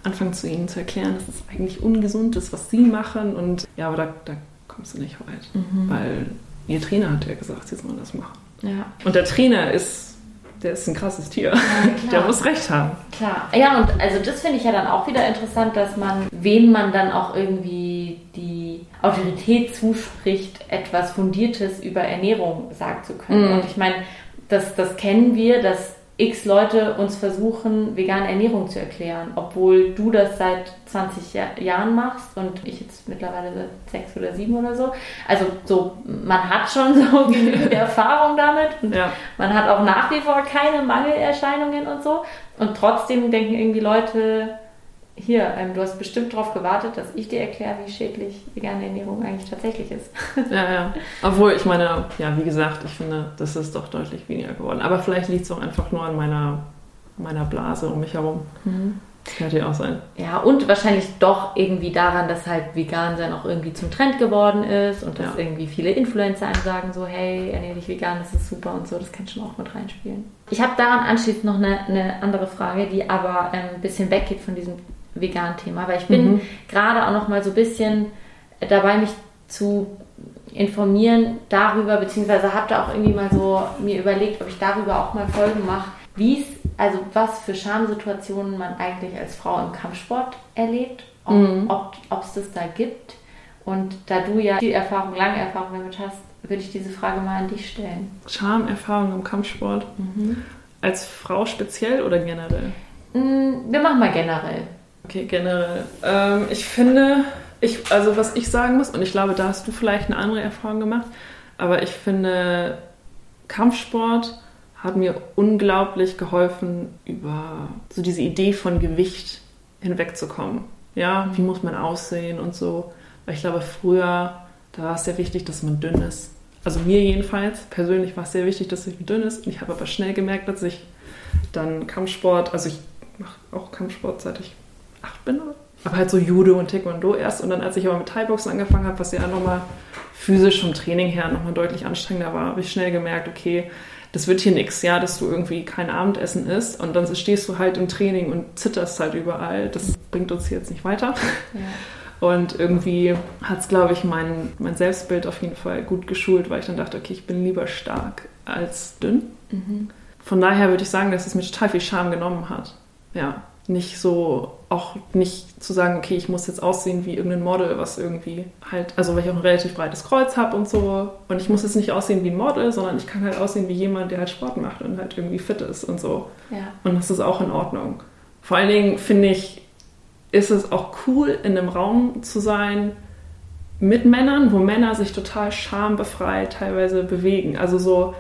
anfangen zu ihnen zu erklären, dass es eigentlich ungesund ist, was sie machen. Und ja, aber da, da kommst du nicht weit. Mhm. Weil ihr Trainer hat ja gesagt, sie sollen das machen. Ja. Und der Trainer ist der ist ein krasses Tier. Ja, [LAUGHS] der muss recht haben.
Klar. Ja, und also das finde ich ja dann auch wieder interessant, dass man, wen man dann auch irgendwie die Autorität zuspricht, etwas Fundiertes über Ernährung sagen zu können. Mhm. Und ich meine, das, das kennen wir, dass x Leute uns versuchen, vegane Ernährung zu erklären, obwohl du das seit 20 Jahr, Jahren machst und ich jetzt mittlerweile seit sechs oder sieben oder so. Also so, man hat schon [LAUGHS] so genügend Erfahrung damit und ja. man hat auch nach wie vor keine Mangelerscheinungen und so. Und trotzdem denken irgendwie Leute, hier, ähm, du hast bestimmt darauf gewartet, dass ich dir erkläre, wie schädlich vegane Ernährung eigentlich tatsächlich ist. [LAUGHS]
ja, ja. Obwohl, ich meine, ja, wie gesagt, ich finde, das ist doch deutlich weniger geworden. Aber vielleicht liegt es auch einfach nur an meiner, meiner Blase um mich herum. Mhm. Könnte ja auch sein.
Ja, und wahrscheinlich doch irgendwie daran, dass halt vegan sein auch irgendwie zum Trend geworden ist und dass ja. irgendwie viele Influencer einem sagen so, hey, ernähre dich vegan, das ist super und so, das kann schon auch mit reinspielen. Ich habe daran anschließend noch eine, eine andere Frage, die aber ähm, ein bisschen weggeht von diesem vegan Thema, weil ich bin mhm. gerade auch noch mal so ein bisschen dabei, mich zu informieren darüber, beziehungsweise habe da auch irgendwie mal so mir überlegt, ob ich darüber auch mal Folgen mache, wie es, also was für Schamsituationen man eigentlich als Frau im Kampfsport erlebt, ob mhm. es das da gibt. Und da du ja viel Erfahrung, lange Erfahrung damit hast, würde ich diese Frage mal an dich stellen.
Schamerfahrung im Kampfsport? Mhm. Als Frau speziell oder generell?
Mm, wir machen mal generell.
Okay, generell. Ähm, ich finde, ich, also was ich sagen muss, und ich glaube, da hast du vielleicht eine andere Erfahrung gemacht, aber ich finde, Kampfsport hat mir unglaublich geholfen, über so diese Idee von Gewicht hinwegzukommen. Ja, wie muss man aussehen und so. Weil ich glaube, früher, da war es sehr wichtig, dass man dünn ist. Also mir jedenfalls, persönlich war es sehr wichtig, dass ich dünn ist. Und ich habe aber schnell gemerkt, dass ich dann Kampfsport, also ich mache auch Kampfsport, seit ich acht bin. Aber halt so Judo und Taekwondo erst. Und dann, als ich aber mit Thai-Boxen angefangen habe, was ja nochmal physisch vom Training her nochmal deutlich anstrengender war, habe ich schnell gemerkt, okay, das wird hier nichts, ja, dass du irgendwie kein Abendessen isst und dann stehst du halt im Training und zitterst halt überall. Das bringt uns jetzt nicht weiter. Ja. Und irgendwie hat es, glaube ich, mein, mein Selbstbild auf jeden Fall gut geschult, weil ich dann dachte, okay, ich bin lieber stark als dünn. Mhm. Von daher würde ich sagen, dass es mir total viel Scham genommen hat. Ja, nicht so, auch nicht zu sagen, okay, ich muss jetzt aussehen wie irgendein Model, was irgendwie halt, also weil ich auch ein relativ breites Kreuz habe und so. Und ich muss jetzt nicht aussehen wie ein Model, sondern ich kann halt aussehen wie jemand, der halt Sport macht und halt irgendwie fit ist und so. Ja. Und das ist auch in Ordnung. Vor allen Dingen finde ich, ist es auch cool, in einem Raum zu sein mit Männern, wo Männer sich total schambefreit teilweise bewegen. Also so,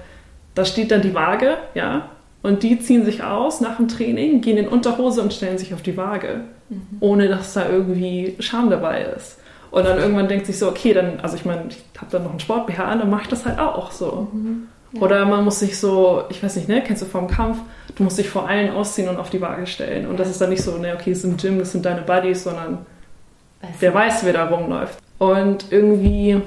da steht dann die Waage, ja, und die ziehen sich aus nach dem Training, gehen in Unterhose und stellen sich auf die Waage, mhm. ohne dass da irgendwie Scham dabei ist. Und dann irgendwann denkt sich so, okay, dann, also ich meine, ich habe dann noch einen Sport-BH an, dann mache ich das halt auch so. Mhm. Ja. Oder man muss sich so, ich weiß nicht, ne, kennst du vom Kampf, du musst dich vor allen ausziehen und auf die Waage stellen. Und das ist dann nicht so, ne, okay, es ist im Gym, das sind deine Buddies, sondern weiß wer weiß, wer da rumläuft. Und irgendwie,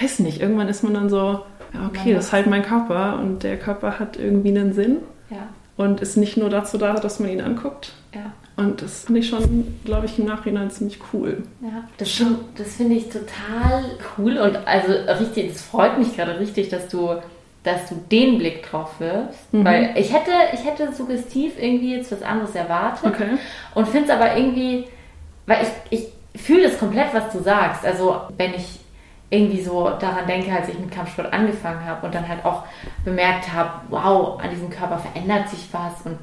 weiß nicht, irgendwann ist man dann so, ja, okay, das ist halt mein Körper und der Körper hat irgendwie einen Sinn. Ja. Und ist nicht nur dazu da, dass man ihn anguckt. Ja. Und das finde ich schon, glaube ich, im Nachhinein ziemlich cool.
Ja, das, das finde ich total cool und also richtig, es freut mich gerade richtig, dass du dass du den Blick drauf wirfst. Mhm. Weil ich hätte, ich hätte suggestiv irgendwie jetzt was anderes erwartet. Okay. Und finde es aber irgendwie, weil ich, ich fühle das komplett, was du sagst. Also wenn ich irgendwie so daran denke, als ich mit Kampfsport angefangen habe und dann halt auch bemerkt habe, wow, an diesem Körper verändert sich was und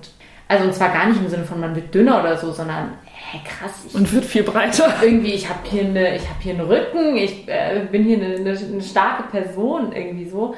also und zwar gar nicht im Sinne von man wird dünner oder so, sondern hä, krass.
Ich, und wird viel breiter. [LAUGHS]
Irgendwie, ich habe hier, eine, hab hier einen Rücken, ich äh, bin hier eine, eine, eine starke Person irgendwie so.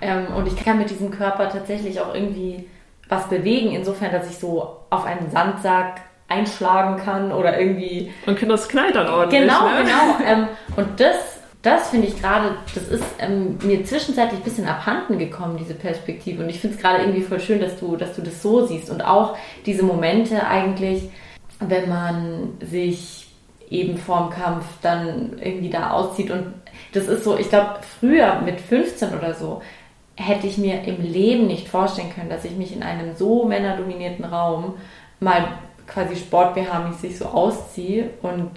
Ähm, und ich kann mit diesem Körper tatsächlich auch irgendwie was bewegen, insofern, dass ich so auf einen Sandsack einschlagen kann oder irgendwie.
Und das knallt dann ordentlich.
Genau,
ne?
genau. Ähm, und das, das finde ich gerade, das ist ähm, mir zwischenzeitlich ein bisschen abhanden gekommen, diese Perspektive. Und ich finde es gerade irgendwie voll schön, dass du, dass du das so siehst. Und auch diese Momente eigentlich, wenn man sich eben vorm Kampf dann irgendwie da auszieht. Und das ist so, ich glaube, früher mit 15 oder so, hätte ich mir im Leben nicht vorstellen können, dass ich mich in einem so männerdominierten Raum mal quasi Sport-BH-mäßig so ausziehe und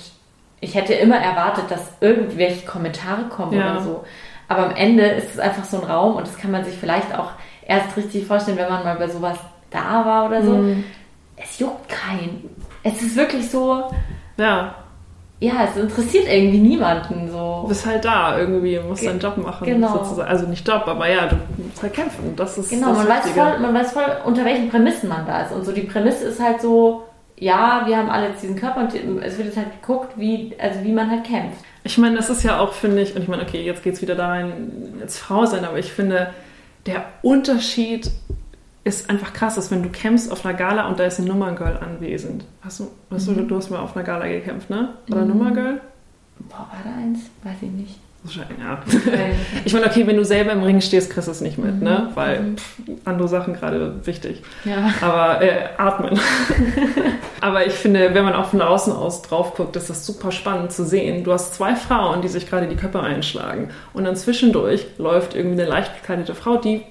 ich hätte immer erwartet, dass irgendwelche Kommentare kommen ja. oder so. Aber am Ende ist es einfach so ein Raum und das kann man sich vielleicht auch erst richtig vorstellen, wenn man mal bei sowas da war oder so. Mhm. Es juckt keinen. Es ist wirklich so.
Ja
ja, es interessiert irgendwie niemanden so.
Du bist halt da irgendwie, musst deinen Job machen. Genau. Sozusagen. Also nicht Job, aber ja, du musst halt kämpfen. Das ist
Genau,
das
man, weiß voll, man weiß voll, unter welchen Prämissen man da ist. Und so die Prämisse ist halt so, ja, wir haben alle jetzt diesen Körper und es wird jetzt halt geguckt, wie, also wie man halt kämpft.
Ich meine, das ist ja auch, finde ich, und ich meine, okay, jetzt geht es wieder da rein, als Frau sein, aber ich finde, der Unterschied ist einfach krass, dass wenn du kämpfst auf einer Gala und da ist ein Nummerngirl anwesend. Hast du, hast mhm. du, du hast mal auf einer Gala gekämpft, ne? Oder mhm. Nummerngirl?
Boah, war da eins? Weiß ich nicht.
Ja. [LAUGHS] Ich meine, okay, wenn du selber im Ring stehst, kriegst du es nicht mit, ne? mhm. ne? Weil mhm. pff, andere Sachen gerade wichtig. Ja. Aber äh, atmen. [LAUGHS] Aber ich finde, wenn man auch von außen aus drauf guckt, ist das super spannend zu sehen. Du hast zwei Frauen, die sich gerade die Köpfe einschlagen. Und dann zwischendurch läuft irgendwie eine leicht bekleidete Frau, die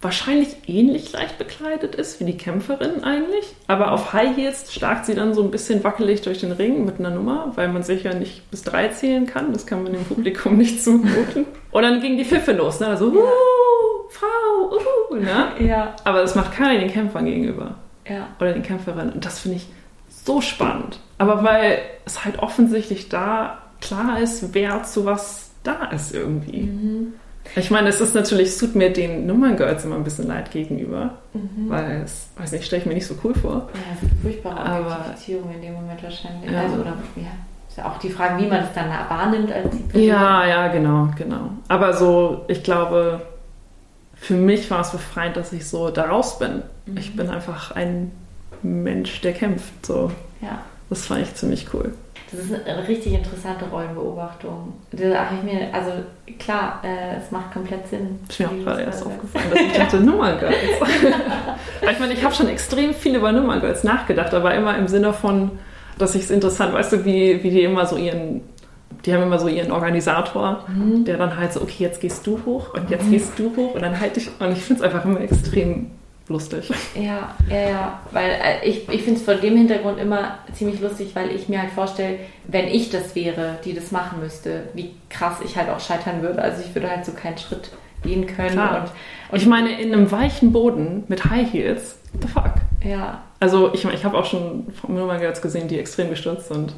wahrscheinlich ähnlich leicht bekleidet ist wie die Kämpferin eigentlich. Aber auf High Heels starkt sie dann so ein bisschen wackelig durch den Ring mit einer Nummer, weil man sich ja nicht bis drei zählen kann. Das kann man dem Publikum [LAUGHS] nicht zumuten. Und dann ging die Pfiffe los, ne? Also, uh, Frau, uh, ne? Ja. Aber das macht keiner den Kämpfern gegenüber. Ja. Oder den Kämpferinnen. Und das finde ich so spannend. Aber weil es halt offensichtlich da klar ist, wer zu was da ist irgendwie. Mhm. Ich meine, es ist natürlich, es tut mir den Nummerngirls immer ein bisschen leid gegenüber, mhm. weil es, weiß nicht, stelle ich mir nicht so cool vor.
Ja, furchtbare Objektifizierung in dem Moment wahrscheinlich. Ja. Also, oder, ja. Ist ja auch die Frage, wie man es dann wahrnimmt als die
Person. Ja, ja, genau, genau. Aber so, ich glaube, für mich war es befreiend, dass ich so da raus bin. Mhm. Ich bin einfach ein Mensch, der kämpft. So. Ja. Das fand ich ziemlich cool.
Das ist eine richtig interessante Rollenbeobachtung. Da habe ich mir, also klar, äh, es macht komplett Sinn.
Ist mir auch gerade erst aufgefallen, dass ich dachte, [LAUGHS] Nummerngirls. [LAUGHS] ich meine, ich habe schon extrem viel über Nummerngirls nachgedacht, aber immer im Sinne von, dass ich es interessant, weißt du, wie, wie die immer so ihren die haben immer so ihren Organisator,
Mhm.
der dann halt so, okay, jetzt gehst du hoch und jetzt gehst du hoch und dann halte ich, und ich finde es einfach immer extrem lustig.
Ja, ja, ja. Weil äh, ich, ich finde es vor dem Hintergrund immer ziemlich lustig, weil ich mir halt vorstelle, wenn ich das wäre, die das machen müsste, wie krass ich halt auch scheitern würde. Also ich würde halt so keinen Schritt gehen können.
Klar.
Und,
Und ich meine, in einem weichen Boden mit High Heels, what the fuck?
ja.
Also ich, meine, ich habe auch schon Nummer Girls gesehen, die extrem gestürzt sind.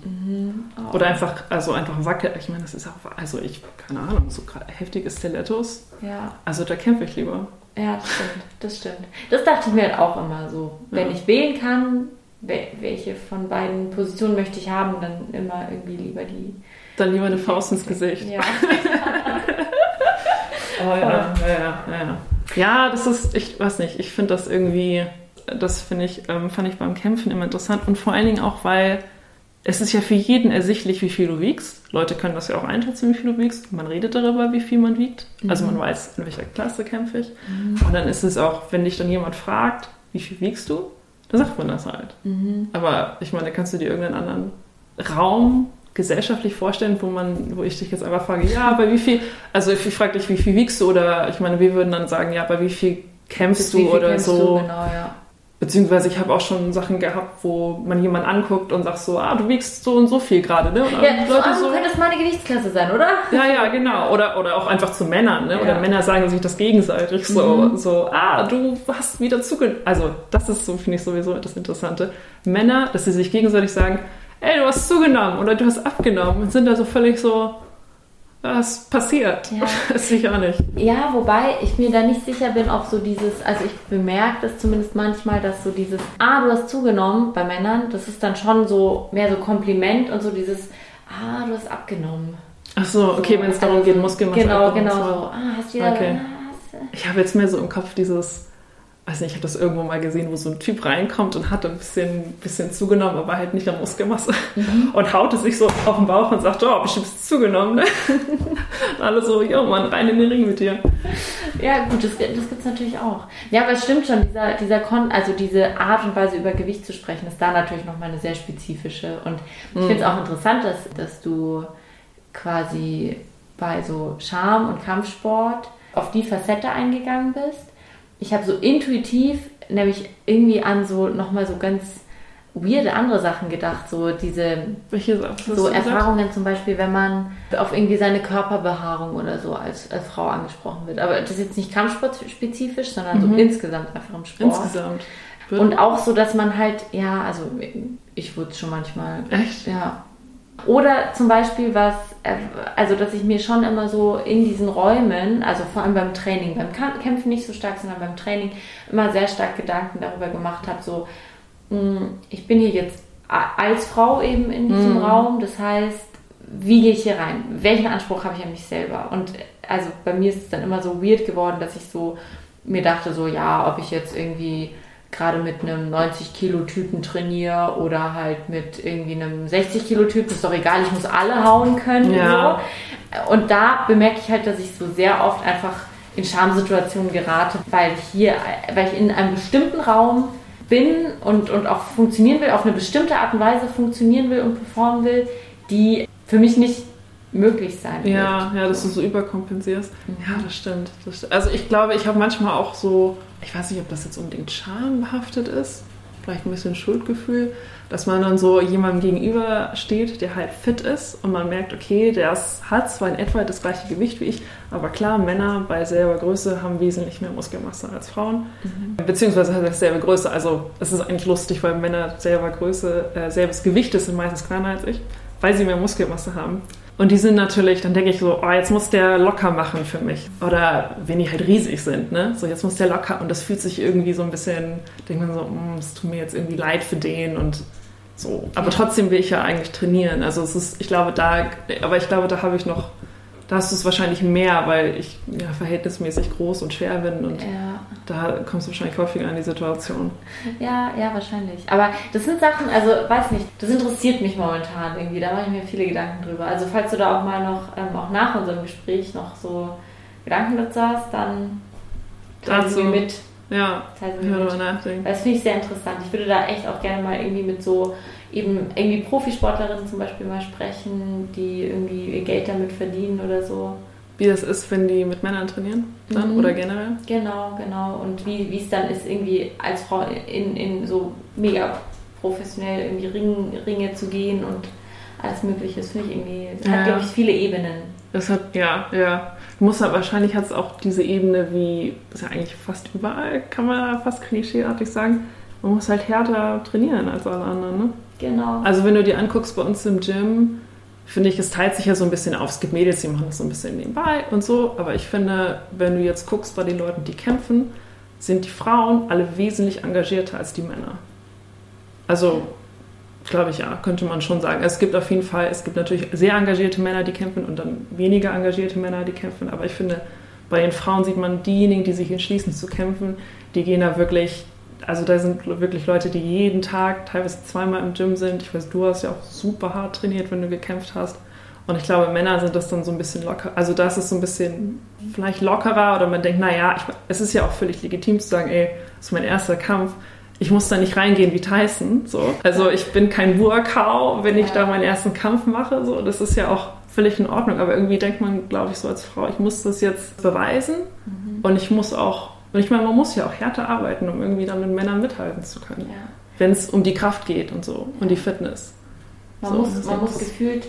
Oh.
Oder einfach, also einfach wackel. Ich meine, das ist auch, also ich, keine Ahnung, so heftige Stilettos.
Ja,
Also da kämpfe ich lieber.
Ja, das stimmt. Das stimmt. Das dachte ich mir halt auch immer so. Wenn
Ja.
ich wählen kann, wel- welche von beiden Positionen möchte ich haben, dann immer irgendwie lieber die.
Dann lieber eine Faust ins Gesicht.
Ja. [LAUGHS]
Oh, ja, ja, ja, ja. Ja, das ist, ich weiß nicht, ich finde das irgendwie, das finde ich, ähm, fand ich beim Kämpfen immer interessant und vor allen Dingen auch, weil es ist ja für jeden ersichtlich, wie viel du wiegst. Leute können das ja auch einschätzen, wie viel du wiegst. Man redet darüber, wie viel man wiegt. Also man weiß, in welcher Klasse kämpfe ich. Und dann ist es auch, wenn dich dann jemand fragt, wie viel wiegst du, dann sagt man das halt. Aber ich meine, kannst du dir irgendeinen anderen Raum gesellschaftlich vorstellen, wo man, wo ich dich jetzt einfach frage, ja, bei wie viel, also ich frage dich, wie viel wiegst du oder ich meine, wir würden dann sagen, ja, bei wie viel kämpfst
Bis wie
du
viel
oder
kämpfst
so.
Du, genau, ja.
Beziehungsweise ich habe auch schon Sachen gehabt, wo man jemanden anguckt und sagt so, ah, du wiegst so und so viel gerade, ne? Und
Ja,
dann
so, ah, du könntest meine Gewichtsklasse sein, oder?
ja, ja, genau. Oder, oder auch einfach zu Männern, ne? Oder
Ja.
Männer sagen sich das gegenseitig so,
Mhm.
so, ah, du hast wieder zugenommen. Also, das ist so, finde ich sowieso das Interessante. Männer, dass sie sich gegenseitig sagen, ey, du hast zugenommen oder du hast abgenommen und sind da so völlig so, was passiert?
Ja.
Weiß ich auch nicht.
Ja, wobei ich mir da nicht sicher bin, ob so dieses, also ich bemerke das zumindest manchmal, dass so dieses, ah, du hast zugenommen bei Männern, das ist dann schon so mehr so Kompliment und so dieses, ah, du hast abgenommen.
Ach so, okay, wenn es darum
Also,
geht, Muskelmasse
Genau, genau
so.
so. Ah, hast wieder,
Okay.
ah, du-
Ich habe jetzt mehr so im Kopf dieses, nicht, ich habe das irgendwo mal gesehen, wo so ein Typ reinkommt und hat ein bisschen, bisschen zugenommen, aber halt nicht an Muskelmasse. Und haut es sich so auf den Bauch und sagt, oh, bestimmt ist zugenommen. Ne? [LAUGHS] Und alle so, jo Mann, rein in den Ring mit dir.
Ja, gut, das, das gibt es natürlich auch. Ja, aber es stimmt schon, dieser, dieser Kon also diese Art und Weise über Gewicht zu sprechen, ist da natürlich nochmal eine sehr spezifische. Und ich finde es auch interessant, dass, dass du quasi bei so Charme und Kampfsport auf die Facette eingegangen bist. Ich habe so intuitiv nämlich irgendwie an so nochmal so ganz weirde andere Sachen gedacht, so diese
Welche
so? Erfahrungen zum Beispiel, wenn man auf irgendwie seine Körperbehaarung oder so als, als Frau angesprochen wird. Aber das ist jetzt nicht kampfsportspezifisch, sondern so insgesamt einfach im Sport.
Insgesamt.
Und auch so, dass man halt, ja, also ich wurde schon manchmal,
Echt?
ja. Oder zum Beispiel was, äh, also dass ich mir schon immer so in diesen Räumen, also vor allem beim Training, beim Kämpfen nicht so stark, sondern beim Training immer sehr stark Gedanken darüber gemacht habe, so, mh, ich bin hier jetzt als Frau eben in diesem
Mhm.
Raum, das heißt, wie gehe ich hier rein? Welchen Anspruch habe ich an mich selber? Und also bei mir ist es dann immer so weird geworden, dass ich so mir dachte, so ja, ob ich jetzt irgendwie gerade mit einem 90 Kilo Typen trainiere oder halt mit irgendwie einem 60 Kilo Typen, ist doch egal, ich muss alle hauen können.
Ja.
So. Und da bemerke ich halt, dass ich so sehr oft einfach in Schamsituationen gerate, weil ich hier, weil ich in einem bestimmten Raum bin und, und auch funktionieren will, auf eine bestimmte Art und Weise funktionieren will und performen will, die für mich nicht möglich sein wird.
Ja, ja, dass du so überkompensierst. Ja, das stimmt. Das stimmt. Also ich glaube, ich habe manchmal auch so, ich weiß nicht, ob das jetzt unbedingt schambehaftet ist, vielleicht ein bisschen Schuldgefühl, dass man dann so jemandem gegenüber steht, der halt fit ist und man merkt, okay, der hat zwar in etwa das gleiche Gewicht wie ich, aber klar, Männer bei selber Größe haben wesentlich mehr Muskelmasse als Frauen, beziehungsweise hat dasselbe Größe. Also es ist eigentlich lustig, weil Männer selber Größe, äh, selbes Gewicht ist, sind meistens kleiner als ich, weil sie mehr Muskelmasse haben. Und die sind natürlich, dann denke ich so, oh, jetzt muss der locker machen für mich. Oder wenn die halt riesig sind, ne? So, jetzt muss der locker. Und das fühlt sich irgendwie so ein bisschen, denkt man so, mm, es tut mir jetzt irgendwie leid für den und so. Aber trotzdem will ich ja eigentlich trainieren. Also es ist, ich glaube, da, aber ich glaube, da habe ich noch, da hast du es wahrscheinlich mehr, weil ich ja verhältnismäßig groß und schwer bin und
Ja.
Da kommst du wahrscheinlich häufiger in die Situation.
Ja, ja, wahrscheinlich. Aber das sind Sachen, also weiß nicht, das interessiert mich momentan irgendwie. Da mache ich mir viele Gedanken drüber. Also falls du da auch mal noch, ähm, auch nach unserem Gespräch noch so Gedanken dazu hast, dann
Dazu-
mir mit.
Ja, mal nachdenken.
Das finde ich sehr interessant. Ich würde da echt auch gerne mal irgendwie mit so eben irgendwie Profisportlerinnen zum Beispiel mal sprechen, die irgendwie ihr Geld damit verdienen oder so.
Wie das ist, wenn die mit Männern trainieren dann mhm. oder generell?
Genau, genau. Und wie, es dann ist, irgendwie als Frau in, in so mega professionell irgendwie Ring, Ringe zu gehen und alles Mögliche. Das finde ich irgendwie, es ja. hat, glaube ich, viele Ebenen.
Das hat, ja, ja. Muss halt, wahrscheinlich hat es auch diese Ebene wie, das ist ja eigentlich fast überall, kann man fast klischeeartig sagen, man muss halt härter trainieren als alle anderen, ne?
Genau.
Also wenn du dir anguckst bei uns im Gym, finde ich, es teilt sich ja so ein bisschen auf. Es gibt Mädels, die machen das so ein bisschen nebenbei und so. Aber ich finde, wenn du jetzt guckst bei den Leuten, die kämpfen, sind die Frauen alle wesentlich engagierter als die Männer. Also, glaube ich, ja, könnte man schon sagen. Es gibt auf jeden Fall, es gibt natürlich sehr engagierte Männer, die kämpfen und dann weniger engagierte Männer, die kämpfen. Aber ich finde, bei den Frauen sieht man diejenigen, die sich entschließen zu kämpfen, die gehen da wirklich also da sind wirklich Leute, die jeden Tag, teilweise zweimal im Gym sind. Ich weiß, du hast ja auch super hart trainiert, wenn du gekämpft hast. Und ich glaube, Männer sind das dann so ein bisschen locker. Also da ist es so ein bisschen vielleicht lockerer oder man denkt, naja, ich, es ist ja auch völlig legitim zu sagen, ey, das ist mein erster Kampf. Ich muss da nicht reingehen wie Tyson. So. Also ich bin kein Burkau, wenn ich da meinen ersten Kampf mache. So. Das ist ja auch völlig in Ordnung. Aber irgendwie denkt man, glaube ich, so als Frau, ich muss das jetzt beweisen mhm. und ich muss auch und ich meine, man muss ja auch härter arbeiten, um irgendwie dann mit Männern mithalten zu können. Ja. Wenn es um die Kraft geht und so und die Fitness.
Man, so, muss, man muss gefühlt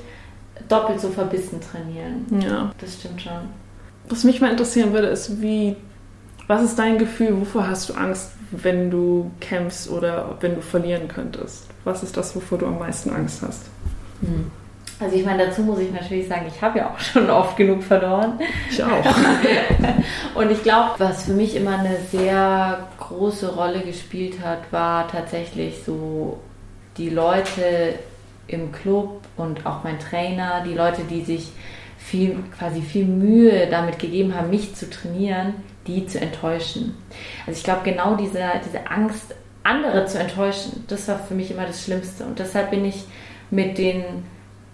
doppelt so verbissen trainieren.
Ja.
Das stimmt schon.
Was mich mal interessieren würde, ist, wie, was ist dein Gefühl, wovor hast du Angst, wenn du kämpfst oder wenn du verlieren könntest? Was ist das, wovor du am meisten Angst hast?
Hm. Also ich meine, dazu muss ich natürlich sagen, ich habe ja auch schon oft genug verloren.
Ich auch. [LAUGHS]
und ich glaube, was für mich immer eine sehr große Rolle gespielt hat, war tatsächlich so die Leute im Club und auch mein Trainer, die Leute, die sich viel, quasi viel Mühe damit gegeben haben, mich zu trainieren, die zu enttäuschen. Also ich glaube, genau diese, diese Angst, andere zu enttäuschen, das war für mich immer das Schlimmste. Und deshalb bin ich mit den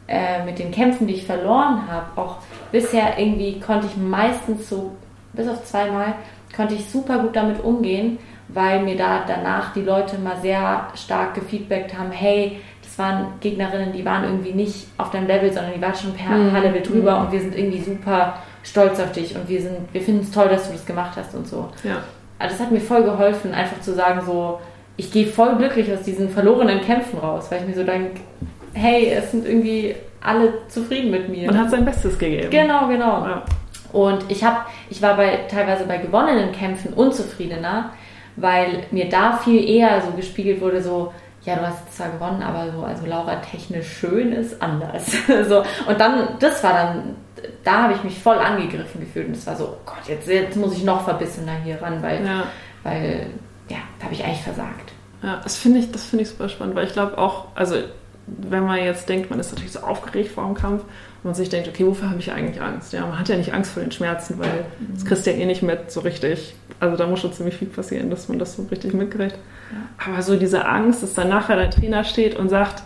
äh, mit den Kämpfen, die ich verloren habe, auch bisher irgendwie konnte ich meistens so, bis auf zweimal, konnte ich super gut damit umgehen, weil mir da danach die Leute mal sehr stark gefeedbackt haben, hey, das waren Gegnerinnen, die waren irgendwie nicht auf deinem Level, sondern die waren schon per mhm. Level drüber mhm. und wir sind irgendwie super stolz auf dich und wir sind, wir finden es toll, dass du das gemacht hast und so.
Ja.
Also das hat mir voll geholfen, einfach zu sagen so, ich gehe voll glücklich aus diesen verlorenen Kämpfen raus, weil ich mir so denke, hey, es sind irgendwie alle zufrieden mit mir.
Man hat sein Bestes gegeben.
Genau, genau. Ja. Und ich habe, ich war bei teilweise bei gewonnenen Kämpfen unzufriedener, weil mir da viel eher so gespiegelt wurde, so, ja, du hast zwar gewonnen, aber so, also Laura technisch schön ist anders. [LAUGHS] so, und dann, das war dann, da habe ich mich voll angegriffen gefühlt und es war so, oh Gott, jetzt, jetzt muss ich noch verbissener hier ran, weil, ja. weil ja, da habe ich eigentlich versagt.
Ja, das finde ich, das ich super spannend, weil ich glaube auch, also wenn man jetzt denkt, man ist natürlich so aufgeregt vor dem Kampf und man sich denkt, okay, wofür habe ich eigentlich Angst? Ja, man hat ja nicht Angst vor den Schmerzen, weil mhm. das kriegst du ja eh nicht mit so richtig. Also da muss schon ziemlich viel passieren, dass man das so richtig mitkriegt. Ja. Aber so diese Angst, dass dann nachher dein Trainer steht und sagt,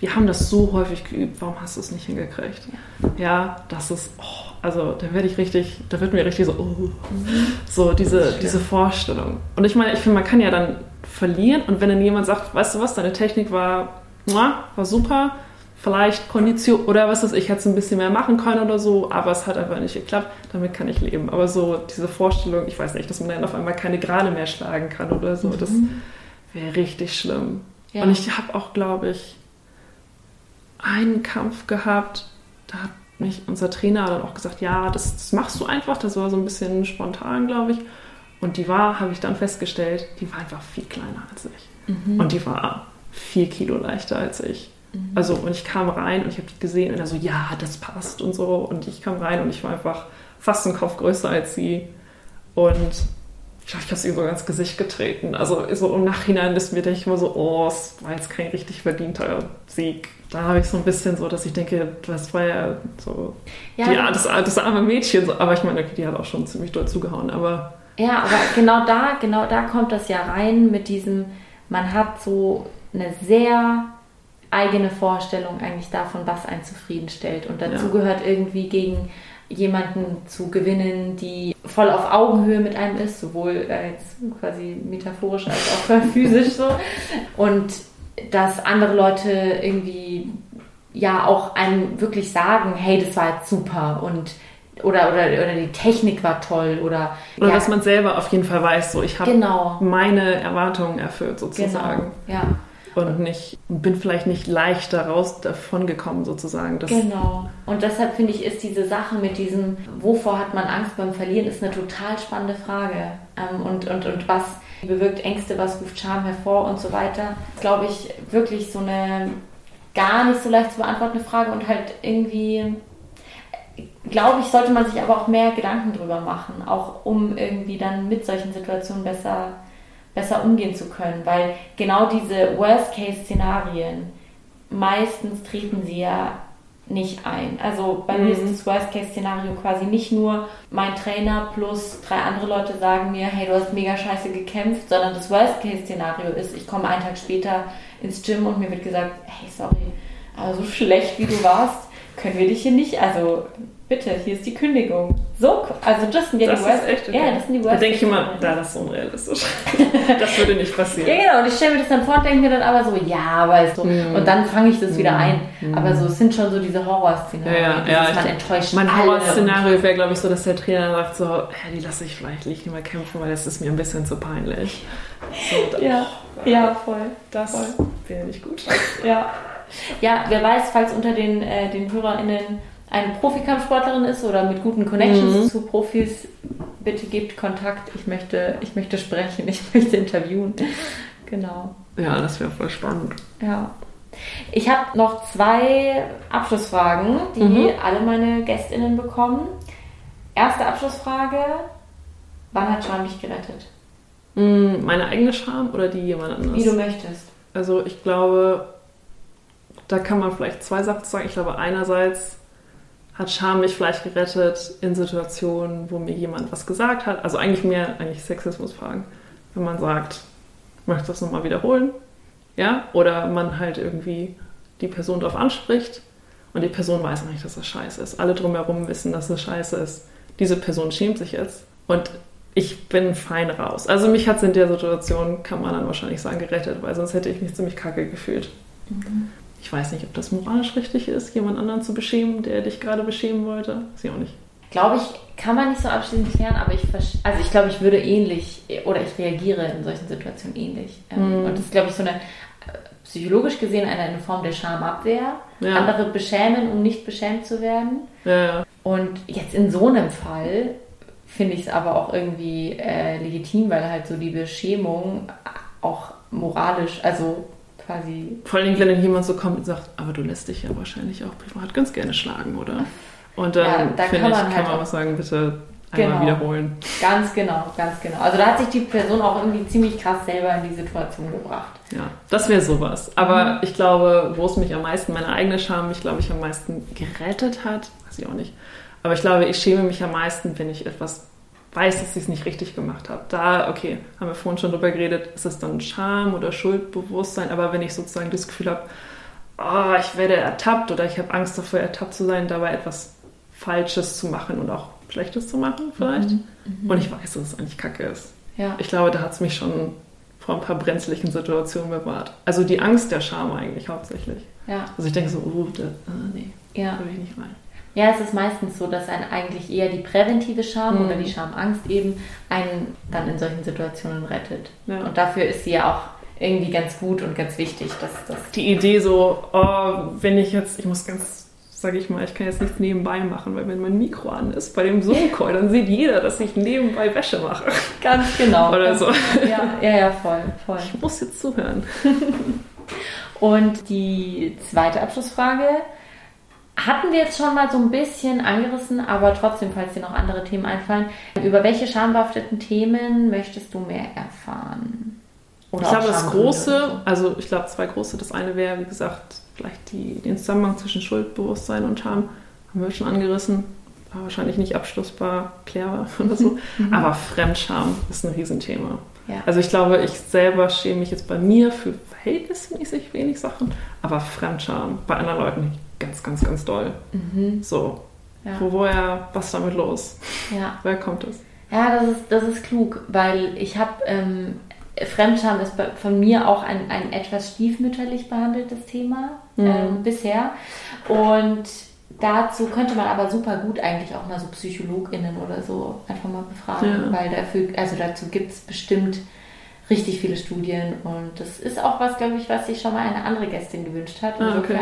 wir haben das so häufig geübt, warum hast du es nicht hingekriegt? Ja, ja das ist, oh, also da werde ich richtig, da wird mir richtig so, oh, mhm. so diese, diese Vorstellung. Und ich meine, ich finde, man kann ja dann verlieren und wenn dann jemand sagt, weißt du was, deine Technik war war super. Vielleicht Kondition oder was weiß ich, hätte es ein bisschen mehr machen können oder so, aber es hat einfach nicht geklappt. Damit kann ich leben. Aber so diese Vorstellung, ich weiß nicht, dass man dann auf einmal keine Gerade mehr schlagen kann oder so, mhm. das wäre richtig schlimm. Ja. Und ich habe auch, glaube ich, einen Kampf gehabt, da hat mich unser Trainer dann auch gesagt, ja, das, das machst du einfach. Das war so ein bisschen spontan, glaube ich. Und die war, habe ich dann festgestellt, die war einfach viel kleiner als ich. Mhm. Und die war vier Kilo leichter als ich. Mhm. Also, und ich kam rein und ich habe gesehen und er so, ja, das passt und so. Und ich kam rein und ich war einfach fast einen Kopf größer als sie. Und ich glaube, ich habe sie so ins Gesicht getreten. Also so im Nachhinein ist mir denke ich immer so, oh, es war jetzt kein richtig verdienter Sieg. Da habe ich so ein bisschen so, dass ich denke, das war ja so ja, die, das, das arme Mädchen. Aber ich meine, die hat auch schon ziemlich doll zugehauen. Aber
ja, aber genau da, genau da kommt das ja rein mit diesem, man hat so eine sehr eigene Vorstellung eigentlich davon, was einen zufriedenstellt. Und dazu ja. gehört irgendwie gegen jemanden zu gewinnen, die voll auf Augenhöhe mit einem ist, sowohl äh, jetzt quasi metaphorisch als auch [LAUGHS] physisch so. Und dass andere Leute irgendwie ja auch einem wirklich sagen, hey, das war jetzt super und oder, oder, oder die Technik war toll oder
oder ja, dass man selber auf jeden Fall weiß, so ich habe
genau.
meine Erwartungen erfüllt sozusagen.
Genau. Ja.
Und nicht, bin vielleicht nicht leicht daraus davon gekommen, sozusagen.
Das genau. Und deshalb finde ich, ist diese Sache mit diesem, wovor hat man Angst beim Verlieren, ist eine total spannende Frage. Ähm, und, und, und was bewirkt Ängste, was ruft Charme hervor und so weiter. Glaube ich, wirklich so eine gar nicht so leicht zu beantwortende Frage und halt irgendwie glaube ich, sollte man sich aber auch mehr Gedanken drüber machen, auch um irgendwie dann mit solchen Situationen besser, besser umgehen zu können. Weil genau diese Worst-Case-Szenarien, meistens treten sie ja nicht ein. Also bei mhm. mir ist das Worst-Case-Szenario quasi nicht nur mein Trainer plus drei andere Leute sagen mir, hey, du hast mega scheiße gekämpft, sondern das Worst-Case-Szenario ist, ich komme einen Tag später ins Gym und mir wird gesagt, hey, sorry, aber so schlecht wie du warst, können wir dich hier nicht, also bitte, hier ist die Kündigung. So, also das sind ja
das
die Worst.
Ist echt okay.
Ja, das sind die Worst.
Da denke ich immer, da, das ist unrealistisch. [LAUGHS] das würde nicht passieren.
Ja, genau. Und ich stelle mir das dann vor und denke mir dann aber so, ja, weißt du. Mm. Und dann fange ich das mm. wieder ein. Mm. Aber so, es sind schon so diese Horrorszenarien.
Ja, ja, ja.
Man enttäuscht
Mein Horrorszenario wäre, glaube ich, so, dass der Trainer sagt so, die lasse ich vielleicht nicht mehr kämpfen, weil das ist mir ein bisschen zu peinlich.
So, dann, ja. ja, voll.
Das
voll.
wäre nicht gut.
Ja. Ja, wer weiß, falls unter den, äh, den HörerInnen eine Profikampfsportlerin ist oder mit guten Connections mhm. zu Profis, bitte gebt Kontakt. Ich möchte, ich möchte sprechen, [LAUGHS] ich möchte interviewen. Genau.
Ja, das wäre voll spannend.
Ja. Ich habe noch zwei Abschlussfragen, die mhm. alle meine GästInnen bekommen. Erste Abschlussfrage: Wann hat Scham dich gerettet?
Mm, meine eigene Scham oder die jemand anderes?
Wie du möchtest.
Also, ich glaube, da kann man vielleicht zwei Sachen sagen. Ich glaube, einerseits hat Scham mich vielleicht gerettet in Situationen, wo mir jemand was gesagt hat. Also eigentlich mehr eigentlich Sexismusfragen. Wenn man sagt, möchte das nochmal wiederholen? Ja? Oder man halt irgendwie die Person darauf anspricht und die Person weiß nicht, dass das scheiße ist. Alle drumherum wissen, dass das scheiße ist. Diese Person schämt sich jetzt und ich bin fein raus. Also mich hat es in der Situation, kann man dann wahrscheinlich sagen, gerettet, weil sonst hätte ich mich ziemlich kacke gefühlt. Mhm. Ich weiß nicht, ob das moralisch richtig ist, jemand anderen zu beschämen, der dich gerade beschämen wollte. Weiß ich auch nicht.
Glaube ich, kann man nicht so abschließend klären, aber ich, also ich glaube, ich würde ähnlich oder ich reagiere in solchen Situationen ähnlich. Mm. Und das ist, glaube ich, so eine äh, psychologisch gesehen eine, eine Form der Schamabwehr. Ja. Andere beschämen, um nicht beschämt zu werden.
Ja.
Und jetzt in so einem Fall finde ich es aber auch irgendwie äh, legitim, weil halt so die Beschämung auch moralisch, also quasi.
Vor allem, wenn dann jemand so kommt und sagt, aber du lässt dich ja wahrscheinlich auch privat ganz gerne schlagen, oder? Und dann ja, da finde ich, kann halt man auch sagen, bitte einmal genau. wiederholen.
Ganz genau, ganz genau. Also da hat sich die Person auch irgendwie ziemlich krass selber in die Situation gebracht.
Ja, das wäre sowas. Aber mhm. ich glaube, wo es mich am meisten, meine eigene Scham mich, glaube ich, am meisten gerettet hat, weiß ich auch nicht. Aber ich glaube, ich schäme mich am meisten, wenn ich etwas weiß, dass ich es nicht richtig gemacht habe. Da, okay, haben wir vorhin schon drüber geredet, ist es dann Scham oder Schuldbewusstsein, aber wenn ich sozusagen das Gefühl habe, oh, ich werde ertappt oder ich habe Angst davor, ertappt zu sein, dabei etwas Falsches zu machen und auch Schlechtes zu machen vielleicht. Mhm. Mhm. Und ich weiß, dass es eigentlich Kacke ist.
Ja.
Ich glaube, da hat es mich schon vor ein paar brenzlichen Situationen bewahrt. Also die Angst der Scham eigentlich hauptsächlich.
Ja.
Also ich denke so, oh, da, ah, nee,
ja.
will ich nicht rein.
Ja, es ist meistens so, dass einen eigentlich eher die präventive Scham mhm. oder die Schamangst eben einen dann in solchen Situationen rettet. Ja. Und dafür ist sie ja auch irgendwie ganz gut und ganz wichtig. Dass, dass
die Idee so, oh, wenn ich jetzt, ich muss ganz, sage ich mal, ich kann jetzt nichts nebenbei machen, weil wenn mein Mikro an ist bei dem Zoom-Call, dann sieht jeder, dass ich nebenbei Wäsche mache.
Ganz genau.
Oder so.
Ja, ja, ja, voll, voll.
Ich muss jetzt zuhören.
und die zweite Abschlussfrage hatten wir jetzt schon mal so ein bisschen angerissen, aber trotzdem, falls dir noch andere Themen einfallen, über welche schambehafteten Themen möchtest du mehr erfahren?
Oder ich glaube, das große, also ich glaube zwei große. Das eine wäre, wie gesagt, vielleicht die, den Zusammenhang zwischen Schuldbewusstsein und Scham. Haben wir schon angerissen. War wahrscheinlich nicht abschlussbar, klärbar [LAUGHS] oder so. Mhm. Aber Fremdscham ist ein Riesenthema.
Ja.
Also ich glaube, ich selber schäme mich jetzt bei mir für verhältnismäßig wenig Sachen, aber Fremdscham bei anderen Leuten ganz, ganz, ganz doll.
Mhm.
So. Ja. Wo, woher, was damit los?
Ja.
Woher kommt das?
Ja, das ist, das ist klug, weil ich habe ähm, Fremdscham ist von mir auch ein, ein etwas stiefmütterlich behandeltes Thema mhm. ähm, bisher. Und dazu könnte man aber super gut eigentlich auch mal so PsychologInnen oder so einfach mal befragen, ja. weil dafür, also dazu gibt es bestimmt richtig viele Studien und das ist auch was, glaube ich, was sich schon mal eine andere Gästin gewünscht hat.
Ah, okay.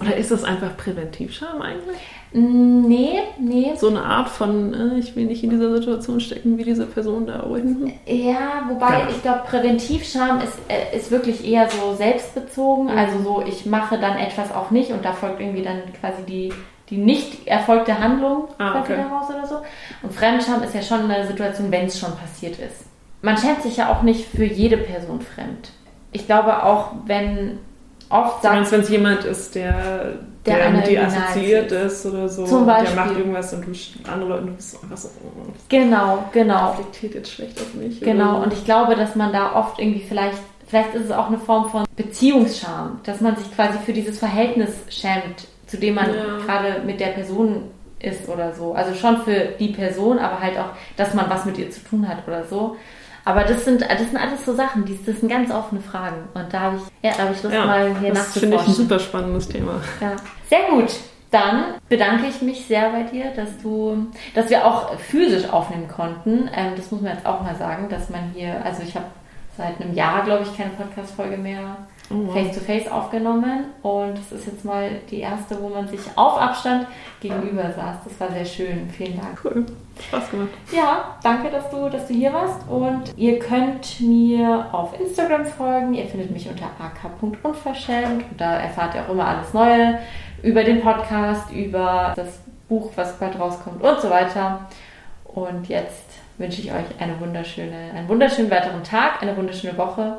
Oder ist das einfach Präventivscham eigentlich?
Mm, nee, nee.
So eine Art von, äh, ich will nicht in dieser Situation stecken wie diese Person da unten.
Ja, wobei ja. ich glaube, Präventivscham ist, äh, ist wirklich eher so selbstbezogen. Mhm. Also so, ich mache dann etwas auch nicht und da folgt irgendwie dann quasi die, die nicht erfolgte Handlung ah, okay. daraus oder so. Und Fremdscham ist ja schon eine Situation, wenn es schon passiert ist man schämt sich ja auch nicht für jede Person fremd. Ich glaube auch, wenn oft
sagt... wenn es jemand ist, der, der, der mit dir assoziiert ist oder so,
Zum Beispiel.
der macht irgendwas und du andere Leute, du bist einfach so...
Genau, genau.
Reflektiert jetzt schlecht auf mich.
Genau, und ich glaube, dass man da oft irgendwie vielleicht... Vielleicht ist es auch eine Form von Beziehungsscham, dass man sich quasi für dieses Verhältnis schämt, zu dem man ja. gerade mit der Person ist oder so. Also schon für die Person, aber halt auch, dass man was mit ihr zu tun hat oder so. Aber das sind, das sind alles so Sachen, die, das sind ganz offene Fragen. Und da habe ich, ja, da habe ich Lust, ja, mal hier
Das finde ich ein super spannendes Thema.
Ja. Sehr gut. Dann bedanke ich mich sehr bei dir, dass du, dass wir auch physisch aufnehmen konnten. Ähm, das muss man jetzt auch mal sagen, dass man hier, also ich habe seit einem Jahr, glaube ich, keine Podcast-Folge mehr face-to-face -face aufgenommen und das ist jetzt mal die erste, wo man sich auf Abstand gegenüber saß. Das war sehr schön. Vielen Dank.
Cool. Spaß gemacht.
Ja, danke, dass du, dass du hier warst und ihr könnt mir auf Instagram folgen. Ihr findet mich unter ak.unverschämt und da erfahrt ihr auch immer alles Neue über den Podcast, über das Buch, was bald rauskommt und so weiter. Und jetzt wünsche ich euch eine wunderschöne, einen wunderschönen weiteren Tag, eine wunderschöne Woche